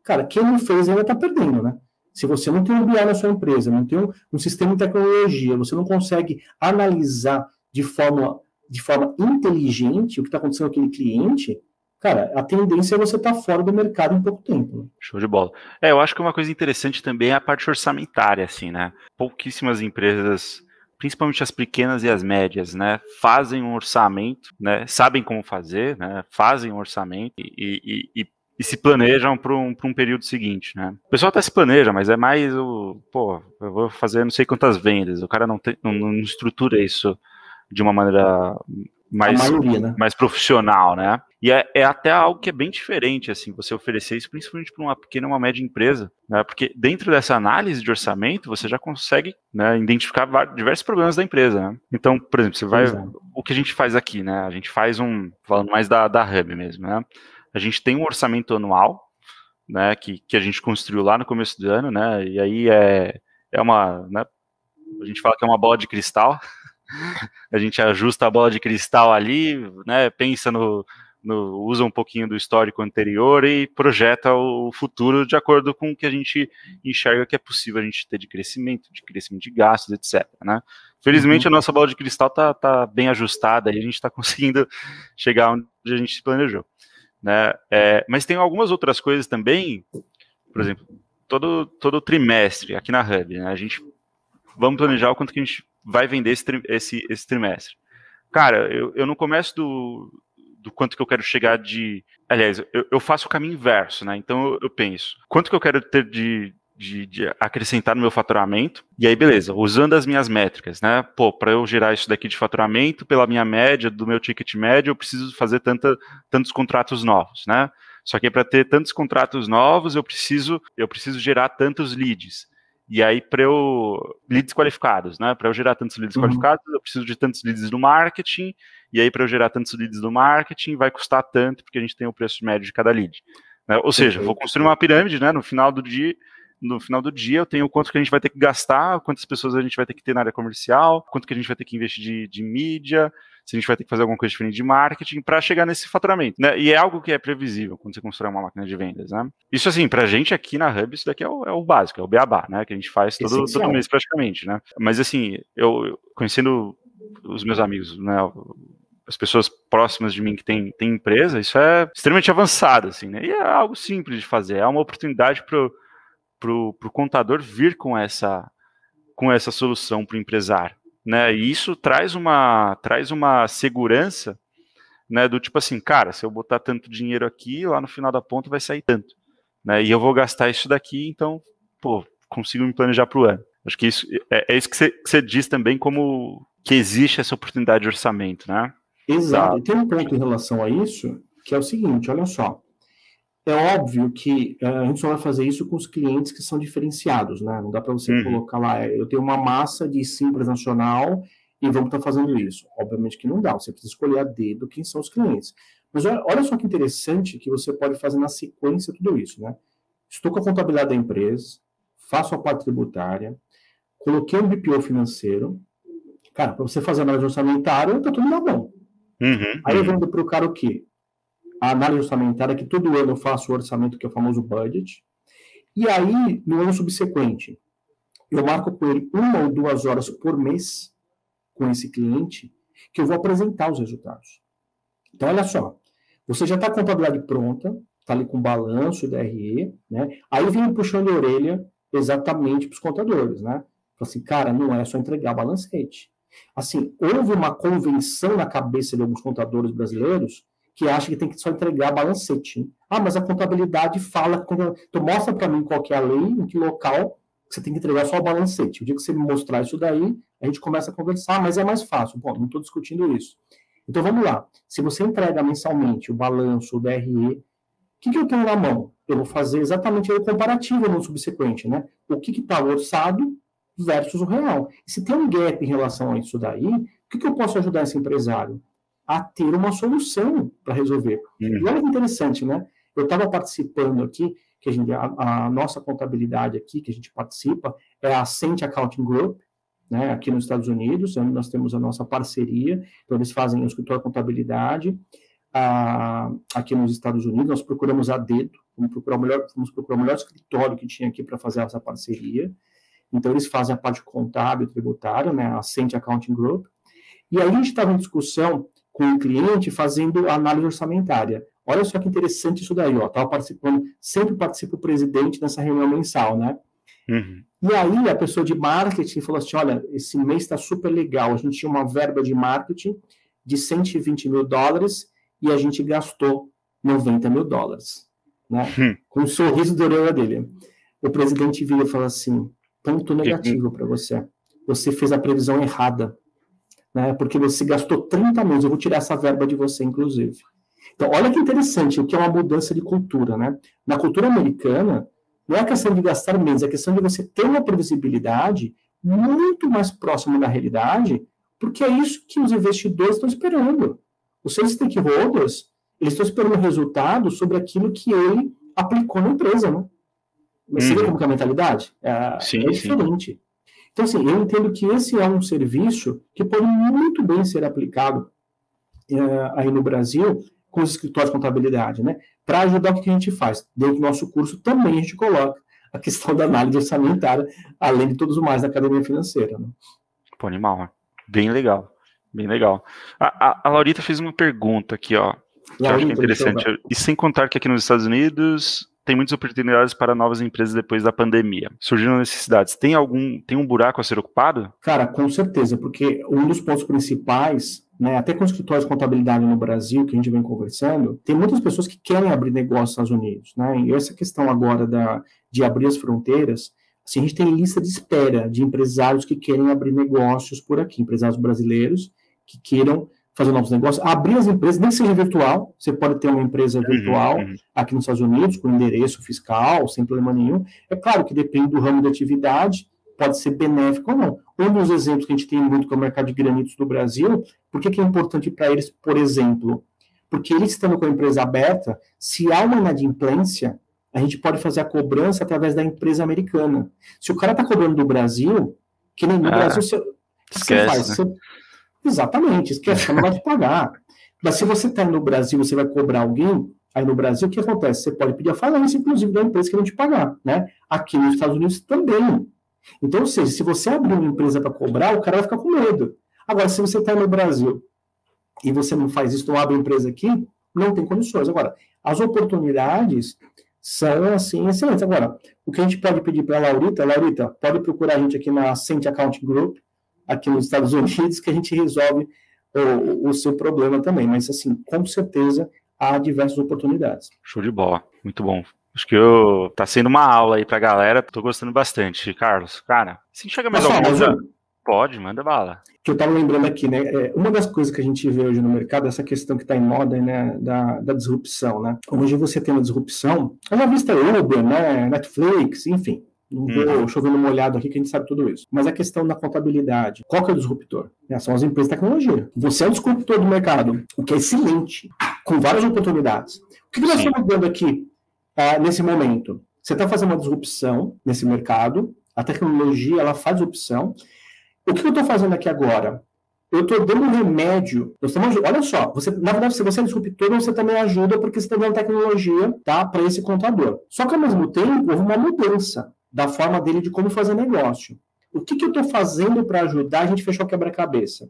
Cara, quem não fez ainda está perdendo, né? Se você não tem um BI na sua empresa, não tem um, um sistema de tecnologia, você não consegue analisar de forma de forma inteligente o que está acontecendo com aquele cliente, cara, a tendência é você estar tá fora do mercado em pouco tempo. Né? Show de bola. É, eu acho que uma coisa interessante também é a parte orçamentária, assim, né? Pouquíssimas empresas, principalmente as pequenas e as médias, né, fazem um orçamento, né, sabem como fazer, né, fazem um orçamento e, e, e e se planejam para um, um período seguinte, né? O pessoal até se planeja, mas é mais o, pô, eu vou fazer não sei quantas vendas, o cara não, tem, não, não estrutura isso de uma maneira mais, maioria, né? mais profissional, né? E é, é, até algo que é bem diferente, assim, você oferecer isso, principalmente para uma pequena uma média empresa, né? Porque dentro dessa análise de orçamento, você já consegue né, identificar diversos problemas da empresa, né? Então, por exemplo, você vai. Exato. O que a gente faz aqui, né? A gente faz um. Falando mais da, da Hub mesmo, né? A gente tem um orçamento anual, né? Que, que a gente construiu lá no começo do ano, né? E aí é, é uma. Né, a gente fala que é uma bola de cristal. a gente ajusta a bola de cristal ali, né? Pensa no no, usa um pouquinho do histórico anterior e projeta o futuro de acordo com o que a gente enxerga que é possível a gente ter de crescimento, de crescimento de gastos, etc. Né? Felizmente uhum. a nossa bola de cristal está tá bem ajustada e a gente está conseguindo chegar onde a gente se planejou. Né? É, mas tem algumas outras coisas também, por exemplo, todo, todo trimestre aqui na Hub, né, a gente vamos planejar o quanto que a gente vai vender esse, esse, esse trimestre. Cara, eu, eu no começo do, do quanto que eu quero chegar de. Aliás, eu, eu faço o caminho inverso, né? Então eu, eu penso, quanto que eu quero ter de, de, de, acrescentar no meu faturamento. E aí, beleza, usando as minhas métricas, né? Pô, para eu gerar isso daqui de faturamento, pela minha média, do meu ticket médio, eu preciso fazer tanta, tantos contratos novos, né? Só que para ter tantos contratos novos, eu preciso, eu preciso gerar tantos leads. E aí, para eu. leads qualificados, né? Para eu gerar tantos leads uhum. qualificados, eu preciso de tantos leads no marketing. E aí, para eu gerar tantos leads no marketing, vai custar tanto, porque a gente tem o preço médio de cada lead. Né? Ou seja, vou construir uma pirâmide, né? No final do dia. No final do dia, eu tenho quanto que a gente vai ter que gastar, quantas pessoas a gente vai ter que ter na área comercial, quanto que a gente vai ter que investir de, de mídia, se a gente vai ter que fazer alguma coisa diferente de marketing para chegar nesse faturamento, né? E é algo que é previsível quando você constrói uma máquina de vendas, né? Isso assim, para a gente aqui na Hub, isso daqui é o, é o, básico, é o beabá, né? Que a gente faz todo, todo mês praticamente, né? Mas assim, eu conhecendo os meus amigos, né? as pessoas próximas de mim que têm, têm empresa, isso é extremamente avançado, assim, né? E é algo simples de fazer, é uma oportunidade para o contador vir com essa, com essa solução para o empresário né? E isso traz uma traz uma segurança, né? Do tipo assim, cara, se eu botar tanto dinheiro aqui, lá no final da ponta vai sair tanto, né? E eu vou gastar isso daqui, então, pô, consigo me planejar para o ano. Acho que isso é, é isso que você, diz também como que existe essa oportunidade de orçamento, né? Exato. Tá. E tem um ponto em relação a isso que é o seguinte, olha só. É óbvio que uh, a gente só vai fazer isso com os clientes que são diferenciados, né? Não dá para você uhum. colocar lá, eu tenho uma massa de simples nacional e vamos estar tá fazendo isso. Obviamente que não dá, você precisa escolher a dedo quem são os clientes. Mas olha, olha só que interessante que você pode fazer na sequência tudo isso, né? Estou com a contabilidade da empresa, faço a parte tributária, coloquei um BPO financeiro. Cara, para você fazer a análise orçamentária, tá tudo na mão. Uhum, Aí eu uhum. vendo para o cara o quê? A análise orçamentária, que todo ano eu faço o orçamento, que é o famoso budget. E aí, no ano subsequente, eu marco com ele uma ou duas horas por mês com esse cliente, que eu vou apresentar os resultados. Então, olha só, você já está com a contabilidade pronta, está ali com balanço, DRE, né? Aí vem puxando a orelha exatamente para os contadores, né? Fala assim, cara, não é só entregar balancete. Assim, houve uma convenção na cabeça de alguns contadores brasileiros que acha que tem que só entregar balancete. Ah, mas a contabilidade fala. Então, mostra para mim qual é a lei, em que local você tem que entregar só o balancete. O dia que você me mostrar isso daí, a gente começa a conversar, mas é mais fácil. Bom, não estou discutindo isso. Então vamos lá. Se você entrega mensalmente o balanço, o DRE, o que, que eu tenho na mão? Eu vou fazer exatamente o comparativo no subsequente, né? O que está orçado versus o real. E se tem um gap em relação a isso daí, o que, que eu posso ajudar esse empresário? A ter uma solução para resolver. Uhum. E olha que interessante, né? Eu estava participando aqui, que a, gente, a, a, nossa contabilidade aqui, que a gente participa, é a Ascent Accounting Group, né, aqui nos Estados Unidos, onde nós temos a nossa parceria, então eles fazem o escritório de contabilidade, a, aqui nos Estados Unidos, nós procuramos a dedo, vamos procurar o melhor, vamos procurar o melhor escritório que tinha aqui para fazer essa parceria, então eles fazem a parte contábil tributária, né, a Ascent Accounting Group, e aí a gente estava em discussão com o cliente fazendo análise orçamentária. Olha só que interessante isso daí, ó. Tava participando, sempre participa o presidente nessa reunião mensal, né? Uhum. E aí a pessoa de marketing falou assim: olha, esse mês está super legal. A gente tinha uma verba de marketing de 120 mil dólares e a gente gastou 90 mil dólares. Né? Hum. Com um sorriso da orelha dele. O presidente vira e fala assim: ponto negativo para você. Você fez a previsão errada né? Porque você gastou 30 milhões, eu vou tirar essa verba de você, inclusive. Então, olha que interessante, o que é uma mudança de cultura, né? Na cultura americana, não é questão de gastar menos, é questão de você ter uma previsibilidade muito mais próxima da realidade, porque é isso que os investidores estão esperando. Os seus stakeholders, eles estão esperando resultado sobre aquilo que ele aplicou na empresa, né? Mas você vê como que é a mentalidade? É, sim, é diferente. Sim. Então, assim, eu entendo que esse é um serviço que pode muito bem ser aplicado é, aí no Brasil com os escritórios de contabilidade, né? Para ajudar o que a gente faz. Dentro do nosso curso também a gente coloca a questão da análise orçamentária, além de todos os mais da academia financeira. Né? Pô, animal, né? bem legal, bem legal. A, a, a Laurita fez uma pergunta aqui, ó, que eu acho que é interessante. E sem contar que aqui nos Estados Unidos tem muitas oportunidades para novas empresas depois da pandemia. Surgiram necessidades. Tem algum, tem um buraco a ser ocupado? Cara, com certeza, porque um dos pontos principais, né, até com os escritórios de contabilidade no Brasil, que a gente vem conversando, tem muitas pessoas que querem abrir negócio nos Estados Unidos, né? E essa questão agora da, de abrir as fronteiras, assim, a gente tem lista de espera de empresários que querem abrir negócios por aqui, empresários brasileiros que queiram fazer novos negócios, abrir as empresas, nem seja virtual, você pode ter uma empresa uhum, virtual uhum, aqui nos Estados Unidos, com endereço fiscal, sem problema nenhum. É claro que depende do ramo de atividade, pode ser benéfico ou não. Um dos exemplos que a gente tem muito com é o mercado de granitos do Brasil, por que, que é importante para eles, por exemplo? Porque eles estando com a empresa aberta, se há uma inadimplência, a gente pode fazer a cobrança através da empresa americana. Se o cara está cobrando do Brasil, que nem no ah, Brasil, você, esquece, você faz? Né? Você, Exatamente, esquece, não vai te pagar. Mas se você está no Brasil, você vai cobrar alguém, aí no Brasil, o que acontece? Você pode pedir a falência, inclusive, da empresa que não te pagar, né? Aqui nos Estados Unidos também. Então, ou seja, se você abrir uma empresa para cobrar, o cara vai ficar com medo. Agora, se você está no Brasil e você não faz isso, não abre empresa aqui, não tem condições. Agora, as oportunidades são, assim, excelentes. Agora, o que a gente pode pedir para a Laurita, Laurita, pode procurar a gente aqui na Cent Account Group, aqui nos Estados Unidos que a gente resolve o, o seu problema também. Mas, assim, com certeza há diversas oportunidades. Show de bola, muito bom. Acho que eu, tá sendo uma aula aí pra galera, tô gostando bastante. Carlos, cara, se chega mais alguma coisa... Pode, manda bala. Que eu estava lembrando aqui, né? É, uma das coisas que a gente vê hoje no mercado é essa questão que está em moda, né? Da, da disrupção, né? Hoje você tem uma disrupção, é uma vista Uber, né? Netflix, enfim. Não vou uhum. chovendo molhado aqui que a gente sabe tudo isso. Mas a questão da contabilidade, qual que é o disruptor? É, são as empresas de tecnologia. Você é o disruptor do mercado, o que é excelente, com várias oportunidades. O que, que nós estamos dando aqui uh, nesse momento? Você está fazendo uma disrupção nesse mercado, a tecnologia ela faz disrupção. O que eu estou fazendo aqui agora? Eu estou dando um remédio. Estamos, olha só, você, na verdade, se você é disruptor, você também ajuda porque você está dando tecnologia tá, para esse contador. Só que, ao mesmo tempo, houve uma mudança da forma dele de como fazer negócio. O que, que eu estou fazendo para ajudar a gente fechar o quebra-cabeça?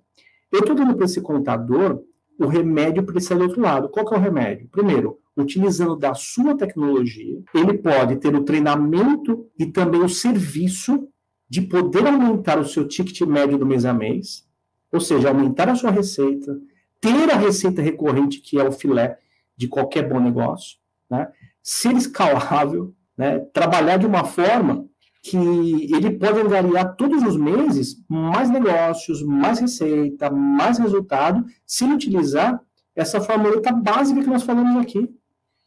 Eu estou dando para esse contador o remédio para sair do outro lado. Qual que é o remédio? Primeiro, utilizando da sua tecnologia, ele pode ter o treinamento e também o serviço de poder aumentar o seu ticket médio do mês a mês, ou seja, aumentar a sua receita, ter a receita recorrente, que é o filé de qualquer bom negócio, né? ser escalável, né, trabalhar de uma forma que ele pode angariar todos os meses mais negócios, mais receita, mais resultado, se ele utilizar essa formuleta básica que nós falamos aqui.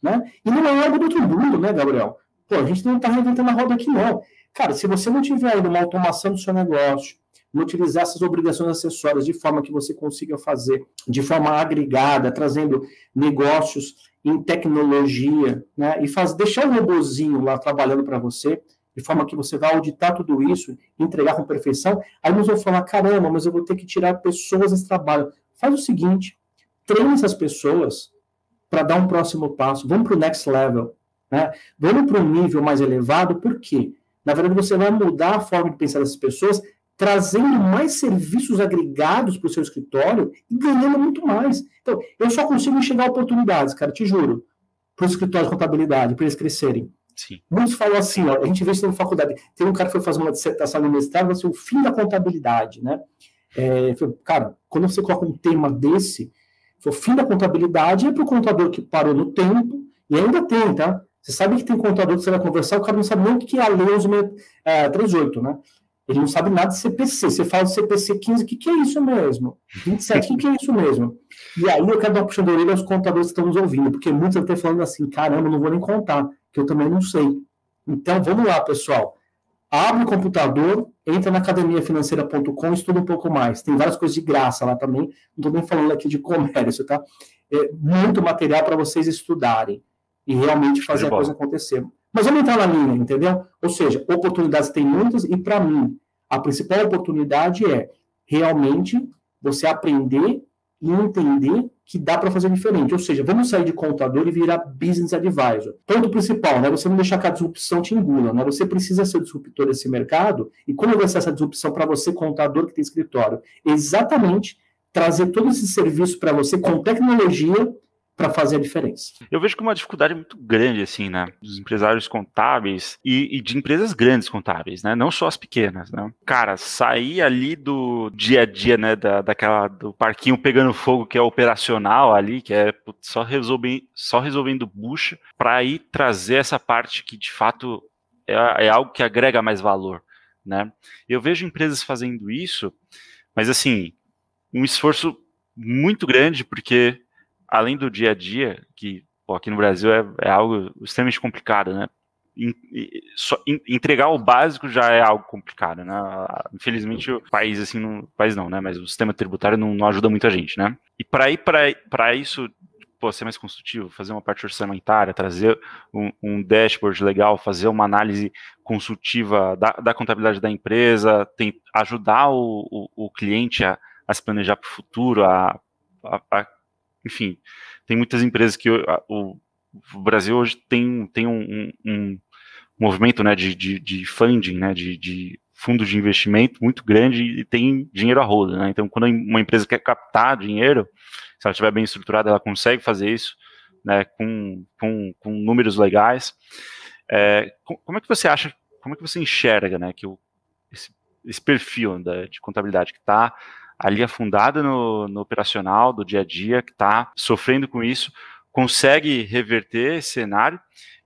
Né? E não é algo do outro mundo, né, Gabriel? Pô, a gente não está reinventando a roda aqui, não. Cara, se você não tiver uma automação do seu negócio, utilizar essas obrigações acessórias de forma que você consiga fazer de forma agregada, trazendo negócios em tecnologia, né, e faz, deixar o robozinho lá trabalhando para você, de forma que você vai auditar tudo isso, entregar com perfeição, aí nós vamos falar, caramba, mas eu vou ter que tirar pessoas desse trabalho. Faz o seguinte, treine essas pessoas para dar um próximo passo, vamos para o next level, né? vamos para um nível mais elevado, por quê? Na verdade, você vai mudar a forma de pensar dessas pessoas, trazendo mais serviços agregados para o seu escritório e ganhando muito mais. Então, eu só consigo enxergar oportunidades, cara, te juro, para os escritórios de contabilidade, para eles crescerem. Sim. Muitos falam assim, ó, a gente vê isso na faculdade. Tem um cara que foi fazer uma dissertação no mestrado, assim, o fim da contabilidade, né? É, foi, cara, quando você coloca um tema desse, o fim da contabilidade é para o contador que parou no tempo, e ainda tem, tá? Você sabe que tem contador que você vai conversar, o cara não sabe nem o que é a lei 38, né? Ele não sabe nada de CPC. Você fala de CPC 15, o que, que é isso mesmo? 27, o que, que é isso mesmo? E aí eu quero dar uma puxada de orelha aos contadores que estão nos ouvindo, porque muitos estão falando assim, caramba, não vou nem contar, que eu também não sei. Então, vamos lá, pessoal. Abre o computador, entra na academiafinanceira.com, estuda um pouco mais. Tem várias coisas de graça lá também. Não estou nem falando aqui de comércio, tá? É muito material para vocês estudarem e realmente fazer a coisa acontecer. Mas vamos entrar na linha, entendeu? Ou seja, oportunidades tem muitas e para mim a principal oportunidade é realmente você aprender e entender que dá para fazer diferente. Ou seja, vamos sair de contador e virar business advisor. Ponto principal, né? Você não deixar que a disrupção te engula, né? Você precisa ser disruptor desse mercado. E como vai ser essa disrupção para você, contador que tem escritório? Exatamente trazer todo esse serviço para você com tecnologia para fazer a diferença. Eu vejo que uma dificuldade muito grande, assim, né, dos empresários contábeis e, e, de empresas grandes contábeis, né, não só as pequenas, né. Cara, sair ali do dia a dia, né, da, daquela, do parquinho pegando fogo que é operacional ali, que é só, resolver, só resolvendo bucha, para ir trazer essa parte que de fato é, é algo que agrega mais valor, né. Eu vejo empresas fazendo isso, mas assim, um esforço muito grande, porque além do dia a dia, que pô, aqui no Brasil é, é, algo extremamente complicado, né? entregar o básico já é algo complicado, né? Infelizmente o país assim, não, país não, né? Mas o sistema tributário não, não ajuda muita gente, né? E para ir para isso pô, ser mais construtivo, fazer uma parte orçamentária, trazer um, um dashboard legal, fazer uma análise consultiva da, da contabilidade da empresa, tem, ajudar o, o, o cliente a, a, se planejar para o futuro, a, a, a enfim, tem muitas empresas que o, o Brasil hoje tem, tem um, um, movimento né, de, de, de funding, né, de, de fundos de investimento muito grande e tem dinheiro a roda. Né? Então, quando uma empresa quer captar dinheiro, se ela estiver bem estruturada, ela consegue fazer isso né, com, com, com números legais. É, como é que você acha, como é que você enxerga né, que o, esse, esse perfil da, de contabilidade que está ali afundada no, no operacional do dia a dia, que está sofrendo com isso, consegue reverter esse cenário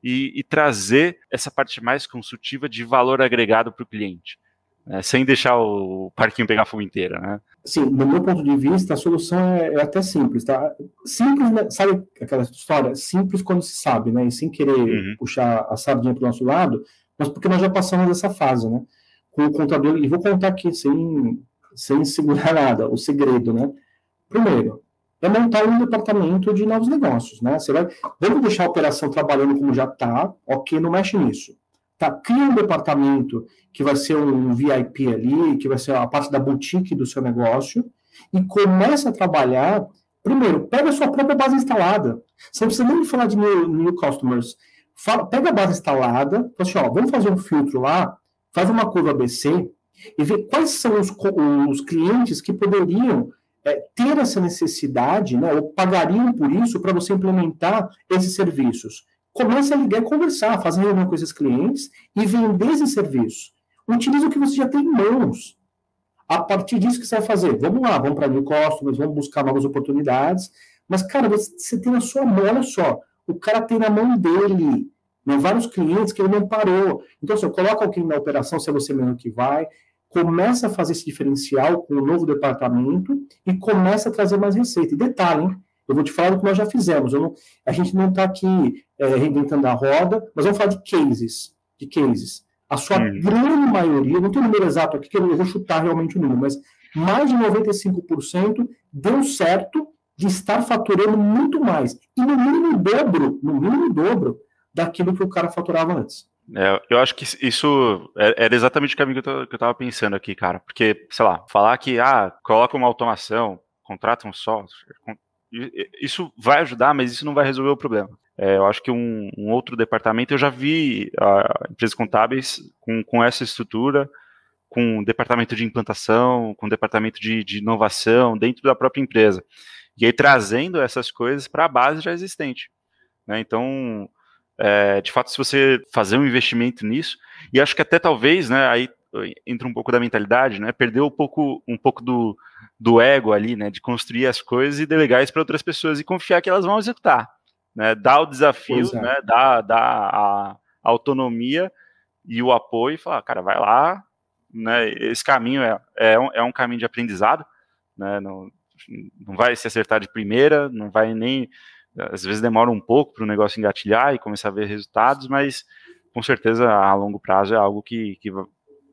e, e, trazer essa parte mais consultiva de valor agregado para o cliente, né, sem deixar o parquinho pegar fogo inteiro, né? Sim, do meu ponto de vista, a solução é, é até simples, tá? Simples, né? sabe aquela história? Simples quando se sabe, né? E sem querer uhum. puxar a sardinha para o nosso lado, mas porque nós já passamos dessa fase, né? Com o contador, e vou contar aqui, sem sem segurar nada, o segredo, né? Primeiro, é montar um departamento de novos negócios, né? Você vai, vamos deixar a operação trabalhando como já está, ok, não mexe nisso. Tá, cria um departamento que vai ser um VIP ali, que vai ser a parte da boutique do seu negócio, e começa a trabalhar. Primeiro, pega a sua própria base instalada. Você não precisa nem falar de new, new customers. Fala, pega a base instalada, fala assim, ó, vamos fazer um filtro lá, faz uma curva ABC, e ver quais são os, os clientes que poderiam é, ter essa necessidade, né, ou pagariam por isso para você implementar esses serviços. Comece a ligar e conversar, fazer reunião com esses clientes e vender esses serviços. Utilize o que você já tem em mãos. A partir disso que você vai fazer, vamos lá, vamos para new customers, vamos buscar novas oportunidades. Mas, cara, você tem na sua mão, olha só, o cara tem na mão dele né, vários clientes que ele não parou. Então, assim, coloca alguém na operação, se é você mesmo que vai, começa a fazer esse diferencial com o novo departamento e começa a trazer mais receita. E detalhe, hein? Eu vou te falar do que nós já fizemos. Não, a gente não está aqui é, reinventando a roda, mas vamos falar de cases. De cases. A sua uhum. grande maioria, não tem o número exato aqui, que eu vou chutar realmente o número, mas mais de 95% deu certo de estar faturando muito mais. E no mínimo dobro, no mínimo dobro daquilo que o cara faturava antes. É, eu acho que isso é, era exatamente o caminho que eu, estava pensando aqui, cara. Porque, sei lá, falar que, ah, coloca uma automação, contrata um software, isso vai ajudar, mas isso não vai resolver o problema. É, eu acho que um, um, outro departamento, eu já vi uh, empresas contábeis com, com essa estrutura, com departamento de implantação, com departamento de, de inovação dentro da própria empresa. E aí trazendo essas coisas para a base já existente. Né? Então, é, de fato, se você fazer um investimento nisso, e acho que até talvez, né, aí entra um pouco da mentalidade, né, perder um pouco, um pouco do, do ego ali, né, de construir as coisas e delegar isso para outras pessoas e confiar que elas vão executar, né, dar o desafio, é. né, dar, dar a, a autonomia e o apoio e falar, cara, vai lá, né, esse caminho é, é, um, é um caminho de aprendizado, né, não, não vai se acertar de primeira, não vai nem, às vezes demora um pouco para o negócio engatilhar e começar a ver resultados, mas com certeza a longo prazo é algo que, que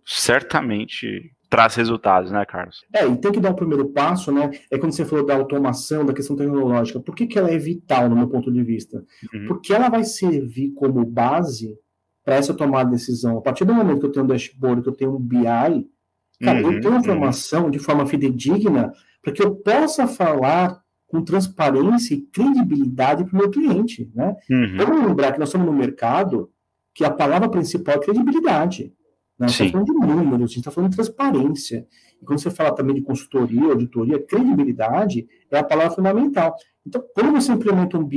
certamente traz resultados, né, Carlos? É, e tem que dar o primeiro passo, né? É quando você falou da automação, da questão tecnológica. Por que, que ela é vital, no meu ponto de vista? Uhum. Porque ela vai servir como base para essa tomada de decisão. A partir do momento que eu tenho um dashboard, que eu tenho um BI, cara, uhum, eu tenho informação uhum. de forma fidedigna para que eu possa falar com transparência e credibilidade para o meu cliente, né? Uhum. Vamos lembrar que nós estamos no mercado que a palavra principal é credibilidade. Né? A gente está falando de números, a gente está falando de transparência. E quando você fala também de consultoria, auditoria, credibilidade é a palavra fundamental. Então, quando você implementa um BI,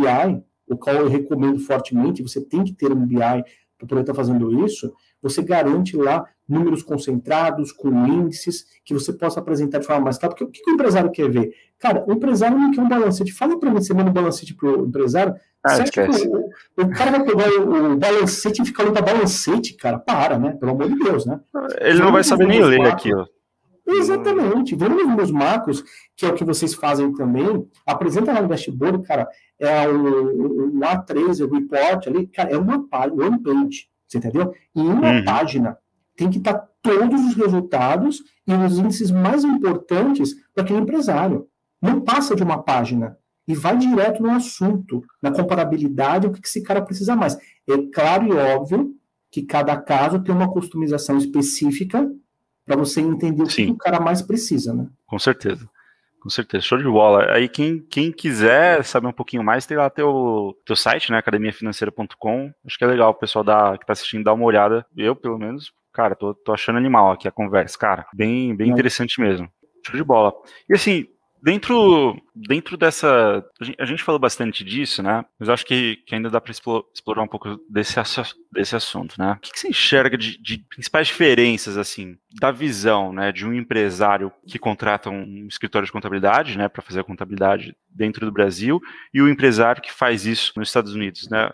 o qual eu recomendo fortemente, você tem que ter um BI para poder estar tá fazendo isso, você garante lá números concentrados, com índices, que você possa apresentar de forma mais clara. Porque o que o empresário quer ver? Cara, o empresário não quer um balancete. Fala para mim, você manda um balancete para o empresário, ah, o, o, cara vai pegar o, o balancete e ficar para balancete, cara. Para, né? Pelo amor de Deus, né? Ele não vai saber nem ler aquilo. Exatamente. Vamos nos meus macros, que é o que vocês fazem também. Apresenta lá no dashboard, cara, é o, o A13, o report ali, cara, é uma página, one page. Você entendeu? Em uma uhum. página tem que estar todos os resultados e os índices mais importantes para aquele empresário. Não passa de uma página e vai direto no assunto, na comparabilidade, o que esse cara precisa mais. É claro e óbvio que cada caso tem uma customização específica para você entender o Sim. que o cara mais precisa, né? Com certeza. Com certeza, show de bola. Aí quem, quem quiser saber um pouquinho mais, tem lá teu, teu site, né, academiafinanceira.com. Acho que é legal o pessoal da, que tá assistindo dar uma olhada. Eu, pelo menos, cara, tô, tô achando animal aqui a conversa, cara. Bem, bem interessante mesmo. Show de bola. E assim, Dentro, dentro dessa. A gente falou bastante disso, né? Mas acho que, que ainda dá para explorar um pouco desse, desse assunto, né? O que, que você enxerga de, de, principais diferenças, assim, da visão, né, de um empresário que contrata um escritório de contabilidade, né, para fazer a contabilidade dentro do Brasil, e o empresário que faz isso nos Estados Unidos, né?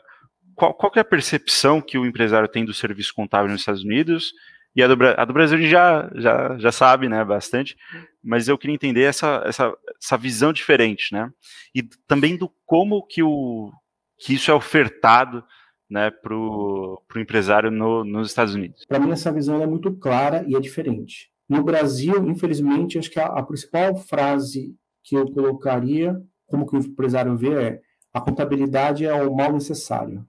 Qual, qual é a percepção que o empresário tem do serviço contábil nos Estados Unidos e a do, a do Brasil a gente já, já, já sabe, né, bastante, mas eu queria entender essa, essa, essa visão diferente, né, e também do como que, o, que isso é ofertado, né, para o empresário no, nos Estados Unidos. Para mim, essa visão é muito clara e é diferente. No Brasil, infelizmente, acho que a, a principal frase que eu colocaria, como que o empresário vê, é a contabilidade é o mal necessário.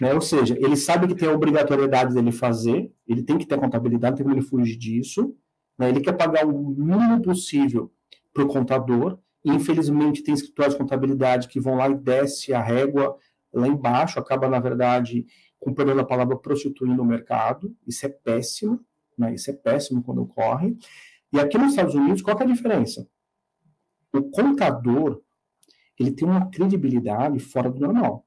Né? Ou seja, ele sabe que tem a obrigatoriedade dele fazer, ele tem que ter contabilidade, tem como ele fugir disso. Né? Ele quer pagar o mínimo possível para o contador, e infelizmente tem escritórios de contabilidade que vão lá e desce a régua lá embaixo, acaba, na verdade, com perdão a palavra, prostituindo o mercado. Isso é péssimo, né? isso é péssimo quando ocorre. E aqui nos Estados Unidos, qual é a diferença? O contador, ele tem uma credibilidade fora do normal.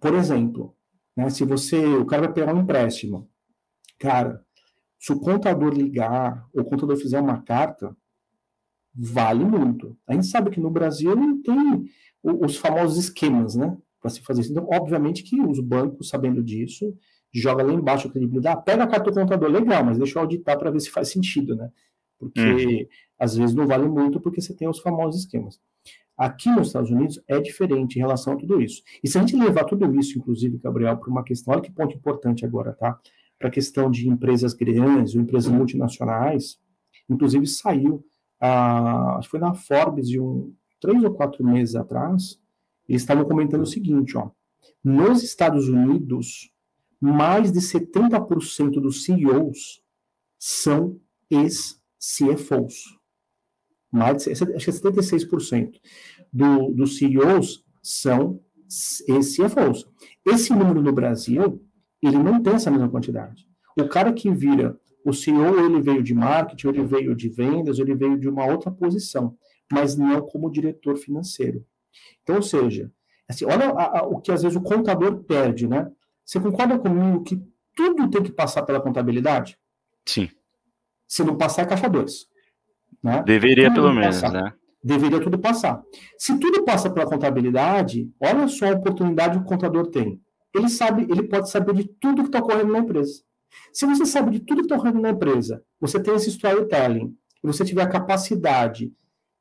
Por exemplo, né, se você, o cara vai pegar um empréstimo, cara, se o contador ligar ou o contador fizer uma carta, vale muito. A gente sabe que no Brasil não tem os famosos esquemas, né, para se fazer isso. Então, obviamente que os bancos, sabendo disso, joga lá embaixo a credibilidade. Ah, pega a carta do contador, legal, mas deixa eu auditar para ver se faz sentido, né? Porque uhum. às vezes não vale muito porque você tem os famosos esquemas. Aqui nos Estados Unidos é diferente em relação a tudo isso. E se a gente levar tudo isso, inclusive, Gabriel, para uma questão, olha que ponto importante agora, tá? Para a questão de empresas grandes ou empresas multinacionais, inclusive saiu, ah, acho que foi na Forbes de um três ou quatro meses atrás, eles estavam comentando o seguinte, ó, nos Estados Unidos, mais de 70% dos CEOs são ex-CFOs mais de, acho que é 76% do, dos CEOs são CFOs. Esse número no Brasil, ele não tem essa mesma quantidade. O cara que vira o CEO, ele veio de marketing, ele veio de vendas, ele veio de uma outra posição, mas não como diretor financeiro. Então, ou seja, assim, olha a, a, o que às vezes o contador perde, né? Você concorda comigo que tudo tem que passar pela contabilidade? Sim. Se não passar, é caixa 2. Né? Deveria, tudo pelo menos, passar. né? Deveria tudo passar. Se tudo passa pela contabilidade, olha só a oportunidade que o contador tem. Ele sabe, ele pode saber de tudo que está ocorrendo na empresa. Se você sabe de tudo que está ocorrendo na empresa você tem esse storytelling, e você tiver a capacidade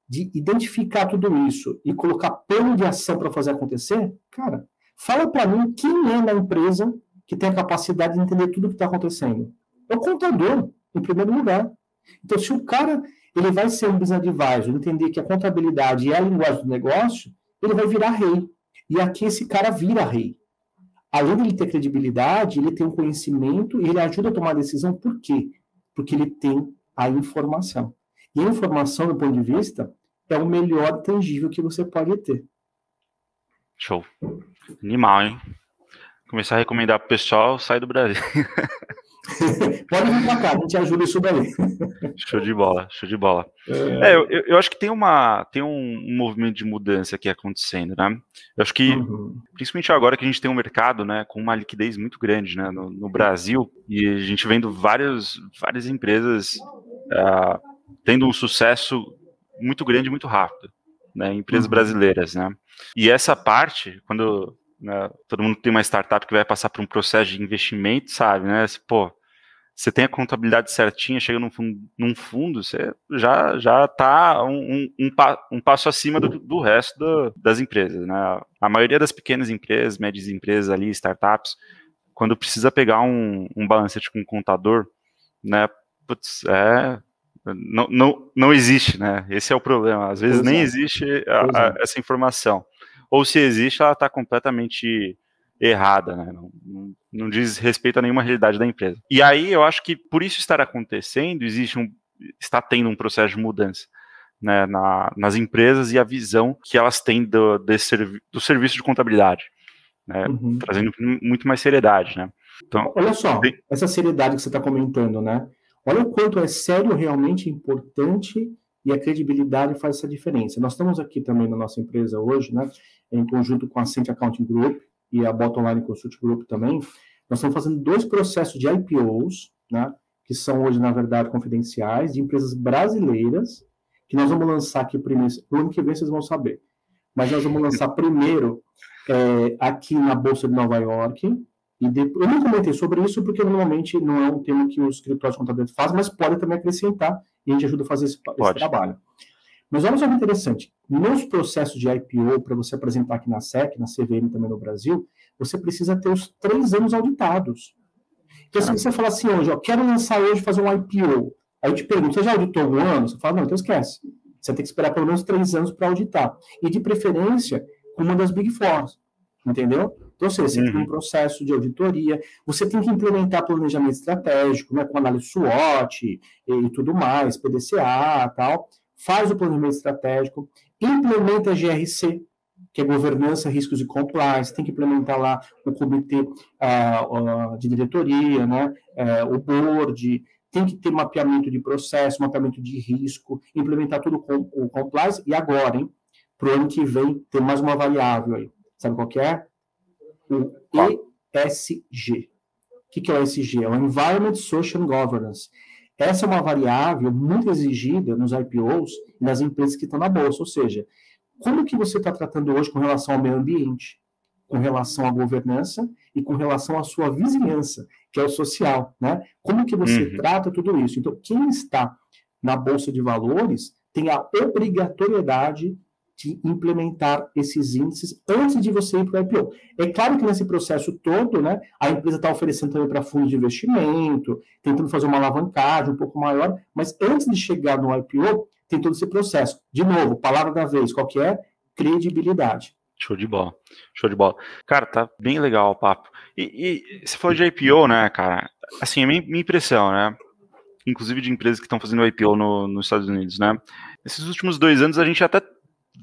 de identificar tudo isso e colocar plano de ação para fazer acontecer, cara, fala para mim quem é na empresa que tem a capacidade de entender tudo o que está acontecendo. É o contador, em primeiro lugar. Então, se o cara ele vai ser um business advisor, entender que a contabilidade é a linguagem do negócio, ele vai virar rei. E aqui esse cara vira rei. Além de ele ter credibilidade, ele tem um conhecimento e ele ajuda a tomar a decisão. Por quê? Porque ele tem a informação. E a informação, do ponto de vista, é o melhor tangível que você pode ter. Show. Animal, hein? Começar a recomendar pro pessoal, sai do Brasil. Pode vir pra cá, a gente ajuda isso daí. Show de bola, show de bola. É, é eu, eu, acho que tem, uma, tem um, movimento de mudança aqui acontecendo, né? Eu acho que, uhum. principalmente agora que a gente tem um mercado, né, com uma liquidez muito grande, né, no, no Brasil, e a gente vendo várias, várias empresas uh, tendo um sucesso muito grande, muito rápido, né, empresas uhum. brasileiras, né? E essa parte, quando né, todo mundo tem uma startup que vai passar por um processo de investimento, sabe, né? Pô, você tem a contabilidade certinha, chega num fundo, num fundo você já já está um, um, um, passo acima do, do resto do, das empresas, né? A maioria das pequenas empresas, médias empresas ali, startups, quando precisa pegar um, um balancete com um contador, né? Putz, é não, não, não existe, né? Esse é o problema. Às vezes nem existe a, a, é. essa informação ou se existe, ela está completamente errada, né? Não, não, não, diz respeito a nenhuma realidade da empresa. E aí eu acho que por isso estar acontecendo, existe um, está tendo um processo de mudança. Né, na, nas empresas e a visão que elas têm do, desse, do serviço de contabilidade, né, uhum. trazendo muito mais seriedade. Né? Então, Olha só, essa seriedade que você está comentando, né? Olha o quanto é sério, realmente importante e a credibilidade faz essa diferença. Nós estamos aqui também na nossa empresa hoje, né, em conjunto com a Cent Accounting Group e a Bottom Line Consult Group também, nós estamos fazendo dois processos de IPOs, né, que são hoje, na verdade, confidenciais, de empresas brasileiras, que nós vamos lançar aqui primeiro, no ano que vem vocês vão saber, mas nós vamos lançar primeiro é, aqui na Bolsa de Nova York, e depois, eu não comentei sobre isso porque normalmente não é um tema que os escritórios contábeis fazem, mas pode também acrescentar e a gente ajuda a fazer esse, esse trabalho. Mas olha só que interessante, nos processos de IPO, para você apresentar aqui na SEC, na CVM também no Brasil, você precisa ter os três anos auditados. Então, se você falar assim hoje, ó, quero lançar hoje, fazer um IPO, aí eu te pergunto, você já auditou algum ano? Você fala, não, então esquece. Você tem que esperar pelo menos três anos para auditar. E de preferência, com uma das Big Four. Entendeu? Então, seja, você uhum. tem um processo de auditoria, você tem que implementar planejamento estratégico, né, com análise SWOT e, e tudo mais, PDCA tal, faz o planejamento estratégico, implementa a GRC, que é governança, riscos e compliance, tem que implementar lá o comitê uh, de diretoria, né, uh, o board, tem que ter mapeamento de processo, mapeamento de risco, implementar tudo com o compliance, e agora, hein, para o ano que vem, tem mais uma variável aí. Sabe qual que é? O ESG. O que, que é o ESG? É o Environment Social Governance. Essa é uma variável muito exigida nos IPOs e nas empresas que estão na bolsa. Ou seja, como que você está tratando hoje com relação ao meio ambiente, com relação à governança e com relação à sua vizinhança, que é o social, né? Como que você uhum. trata tudo isso? Então, quem está na bolsa de valores tem a obrigatoriedade de implementar esses índices antes de você ir para o IPO. É claro que nesse processo todo, né, a empresa está oferecendo também para fundos de investimento, tentando fazer uma alavancagem um pouco maior, mas antes de chegar no IPO, tem todo esse processo. De novo, palavra da vez, qual que é? Credibilidade. Show de bola, show de bola. Cara, tá bem legal o papo. E, e você falou de IPO, né, cara? Assim, a minha, minha impressão, né? Inclusive de empresas que estão fazendo IPO no, nos Estados Unidos, né? Nesses últimos dois anos a gente até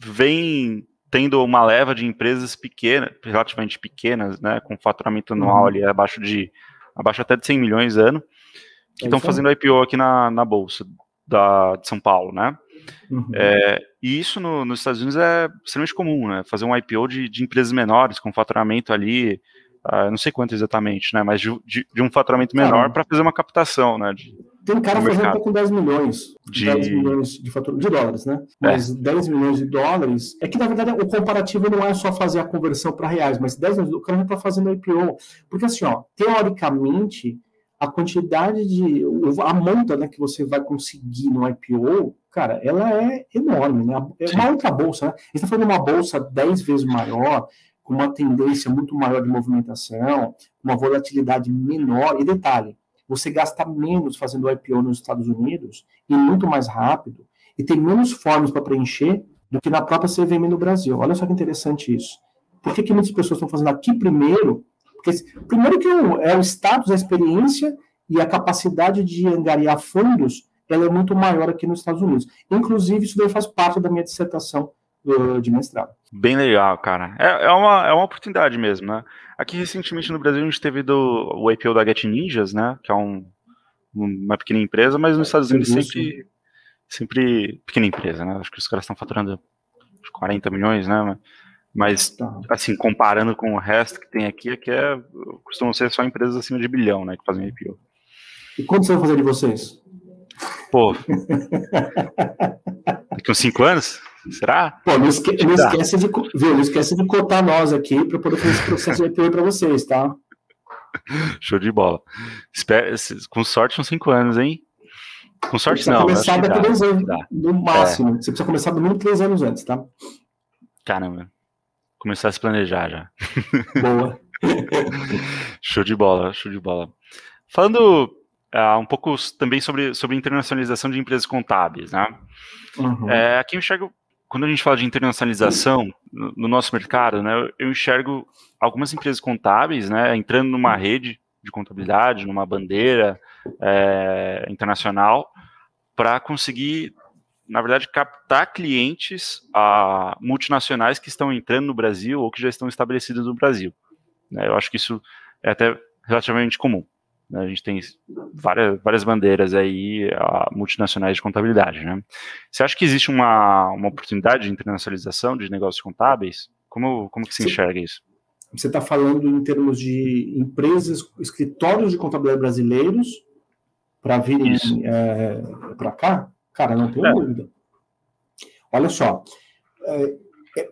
vem tendo uma leva de empresas pequenas, relativamente pequenas, né, com faturamento anual uhum. ali abaixo de abaixo até de 100 milhões ano, que estão é fazendo IPO aqui na, na bolsa da, de São Paulo, né? Uhum. É, e isso no, nos Estados Unidos é extremamente comum, né? Fazer um IPO de, de empresas menores com faturamento ali uh, não sei quanto exatamente, né, mas de, de, de um faturamento menor para fazer uma captação, né, de, tem cara fazendo um pouco 10 milhões, de... 10 milhões de, fatura, de dólares, né? É. Mas é. 10 milhões de dólares. É que, na verdade, o comparativo não é só fazer a conversão para reais, mas 10 milhões, o cara já está fazendo IPO. Porque, assim, ó, teoricamente, a quantidade de. a monta né, que você vai conseguir no IPO, cara, ela é enorme, né? É uma outra bolsa, né? A gente está falando de uma bolsa 10 vezes maior, com uma tendência muito maior de movimentação, uma volatilidade menor. E detalhe, você gasta menos fazendo IPO nos Estados Unidos e muito mais rápido, e tem menos formas para preencher do que na própria CVM no Brasil. Olha só que interessante isso. Por que, que muitas pessoas estão fazendo aqui primeiro porque, primeiro que é o status, a experiência e a capacidade de angariar fundos, ela é muito maior aqui nos Estados Unidos. Inclusive, isso daí faz parte da minha dissertação de mestrado. Bem legal, cara. É, é, uma, é uma oportunidade mesmo, né? Aqui, recentemente, no Brasil, a gente teve do, o IPO da Get Ninjas, né? Que é um, uma pequena empresa, mas nos Estados Unidos sempre, sempre pequena empresa, né? Acho que os caras estão faturando 40 milhões, né? Mas, tá. assim, comparando com o resto que tem aqui, aqui é, costumam ser só empresas acima de bilhão, né, que fazem IPO. E quanto você vai fazer de vocês? Pô, daqui uns cinco anos? Será? Pô, não, esque não esquece, de, viu, não esquece de cotar nós aqui para poder fazer esse processo de IPO para vocês, tá? Show de bola. Espera, com sorte, uns cinco anos, hein? Com sorte, não. começar daqui dois anos, no máximo. É. Você precisa começar no mínimo três anos antes, tá? Caramba começar a se planejar já. Boa. show de bola, show de bola. Falando uh, um pouco também sobre, sobre internacionalização de empresas contábeis, né? Uhum. É, aqui eu enxergo, quando a gente fala de internacionalização no, no, nosso mercado, né, eu enxergo algumas empresas contábeis, né, entrando numa rede de contabilidade, numa bandeira é, internacional, para conseguir na verdade, captar clientes a, multinacionais que estão entrando no Brasil ou que já estão estabelecidos no Brasil. Né? Eu acho que isso é até relativamente comum. Né? A gente tem várias, várias bandeiras aí multinacionais de contabilidade. Né? Você acha que existe uma, uma oportunidade de internacionalização de negócios contábeis? Como, como que se enxerga isso? Você está falando em termos de empresas, escritórios de contabilidade brasileiros para virem é, para cá? Cara, não tenho é. dúvida. Olha só, é,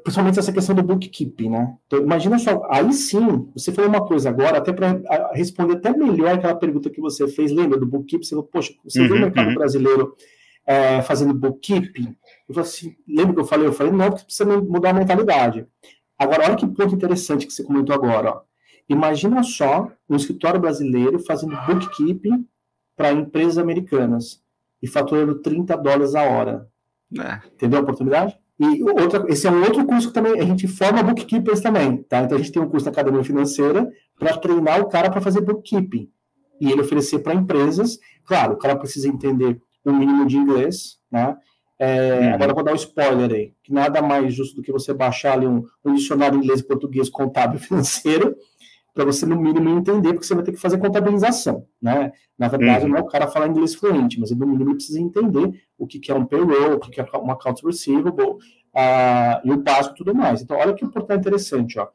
principalmente essa questão do bookkeeping, né? Então, imagina só, aí sim, você falou uma coisa agora, até para responder até melhor aquela pergunta que você fez, lembra do bookkeeping? Você falou, poxa, você uhum, viu o mercado uhum. brasileiro é, fazendo bookkeeping? Eu falei assim, lembra que eu falei? Eu falei, não, porque precisa mudar a mentalidade. Agora, olha que ponto interessante que você comentou agora, ó. Imagina só um escritório brasileiro fazendo bookkeeping para empresas americanas e faturando 30 dólares a hora. É. Entendeu a oportunidade? E outra, esse é um outro curso que também a gente forma bookkeepers também, tá? Então a gente tem um curso da academia financeira para treinar o cara para fazer bookkeeping e ele oferecer para empresas. Claro, o cara precisa entender o mínimo de inglês, né? É, uhum. Agora eu vou dar um spoiler aí, que nada mais justo do que você baixar ali um, um dicionário inglês, português, contábil, financeiro para você, no mínimo, entender, porque você vai ter que fazer contabilização, né? Na verdade, uhum. não é o cara falar inglês fluente, mas no mínimo ele precisa entender o que, que é um payroll, o que, que é um account receivable, uh, e o básico e tudo mais. Então, olha que portal interessante, ó.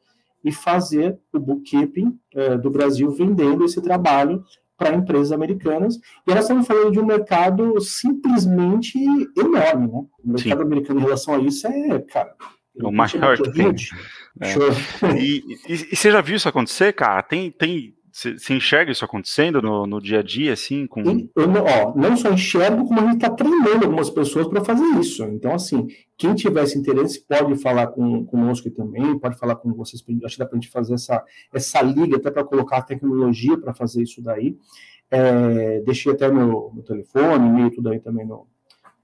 E fazer o bookkeeping uh, do Brasil vendendo esse trabalho para empresas americanas. E nós estamos falando de um mercado simplesmente enorme, né? O mercado Sim. americano em relação a isso é, cara, o maior que tem. É. E, e, e, você já viu isso acontecer, cara? Tem, tem, você enxerga isso acontecendo no, no dia a dia, assim? Com... Eu, não, ó, não só enxergo, como a gente está treinando algumas pessoas para fazer isso. Então, assim, quem tivesse interesse pode falar com, conosco também, pode falar com vocês. Acho que dá para a gente fazer essa, essa liga até para colocar a tecnologia para fazer isso daí. É, deixei até meu, meu telefone, e-mail, tudo aí também no,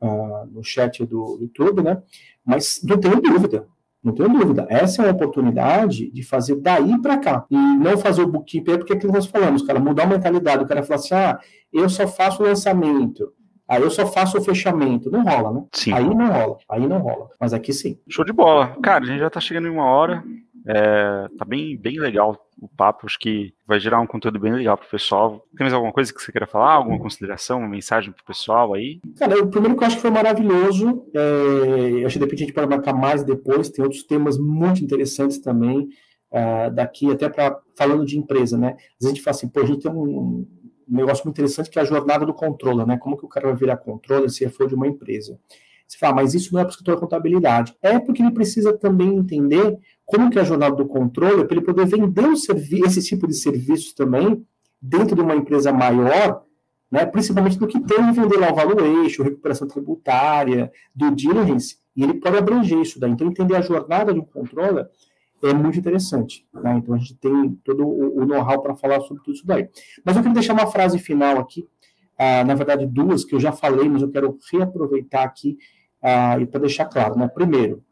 uh, no chat do YouTube, né? Mas não tenho dúvida, não tenho dúvida. Essa é uma oportunidade de fazer daí para cá. E não fazer o bookkeeper, é porque é aquilo que nós falamos, cara, mudar a mentalidade. O cara fala assim: ah, eu só faço o lançamento. Aí eu só faço o fechamento. Não rola, né? Sim. Aí não rola, aí não rola. Mas aqui sim. Show de bola. Cara, a gente já tá chegando em uma hora. É, tá bem, bem legal o papo, acho que vai gerar um conteúdo bem legal pro pessoal. Tem mais alguma coisa que você queira falar? Alguma consideração, uma mensagem pro pessoal aí? Cara, o primeiro que eu acho que foi maravilhoso, é, acho que de repente a gente pode marcar mais depois, tem outros temas muito interessantes também, uh, daqui até para falando de empresa, né? Às vezes a gente fala assim, pô, a gente tem um, um negócio muito interessante que é a jornada do controle, né? Como que o cara vai virar controle se for de uma empresa? Você fala, mas isso não é para o escritor de contabilidade. É porque ele precisa também entender como que é a jornada do controle, para ele poder vender esse tipo de serviços também dentro de uma empresa maior, né, principalmente no que tem de vender lá o valuation, recuperação tributária, do diligence, e ele pode abranger isso daí. Então, entender a jornada de um controller é muito interessante. Né? Então, a gente tem todo o, o know-how para falar sobre tudo isso daí. Mas eu queria deixar uma frase final aqui, ah, na verdade, duas, que eu já falei, mas eu quero reaproveitar aqui ah, e para deixar claro. Né? Primeiro,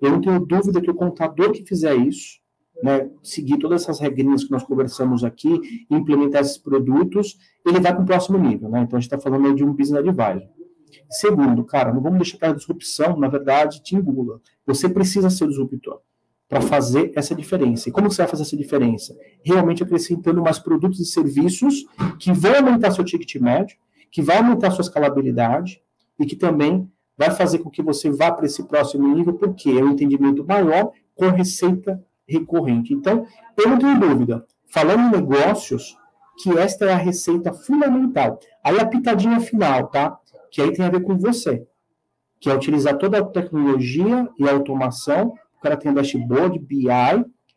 eu não tenho dúvida que o contador que fizer isso, né, seguir todas essas regrinhas que nós conversamos aqui, implementar esses produtos, ele vai para o próximo nível. Né? Então, a gente está falando de um business advisor. Segundo, cara, não vamos deixar que a disrupção, na verdade, te engula. Você precisa ser o disruptor para fazer essa diferença. E como você vai fazer essa diferença? Realmente acrescentando mais produtos e serviços que vão aumentar seu ticket médio, que vai aumentar sua escalabilidade e que também vai fazer com que você vá para esse próximo nível, porque é um entendimento maior com receita recorrente. Então, eu não tenho dúvida, falando em negócios, que esta é a receita fundamental. Aí a pitadinha final, tá? Que aí tem a ver com você, que é utilizar toda a tecnologia e a automação o cara tenha dashboard, BI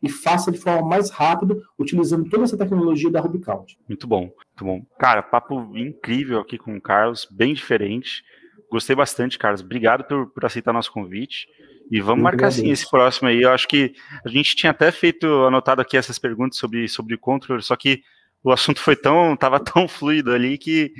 e faça de forma mais rápida, utilizando toda essa tecnologia da Rubicount. Muito bom, muito bom. Cara, papo incrível aqui com o Carlos, bem diferente. Gostei bastante, Carlos. Obrigado por, por aceitar nosso convite. E vamos Eu marcar sim esse próximo aí. Eu acho que a gente tinha até feito, anotado aqui essas perguntas sobre, sobre controle, só que o assunto foi tão, tava tão fluido ali que,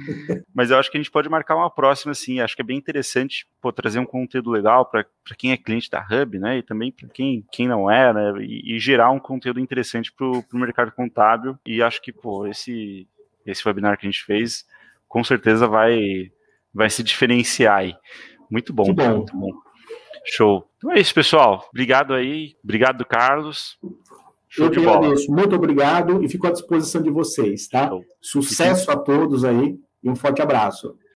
mas eu acho que a gente pode marcar uma próxima, assim, acho que é bem interessante, pô, trazer um conteúdo legal para quem é cliente da Hub, né, e também para quem, quem não é, né, e, e gerar um conteúdo interessante para o mercado contábil, e acho que, pô, esse, esse webinar que a gente fez, com certeza vai, vai se diferenciar aí. Muito bom, bom. muito bom. Show. Então é isso, pessoal. Obrigado aí. Obrigado, Carlos. Show Eu que agradeço. Muito obrigado e fico à disposição de vocês, tá? Show. Sucesso a todos aí e um forte abraço.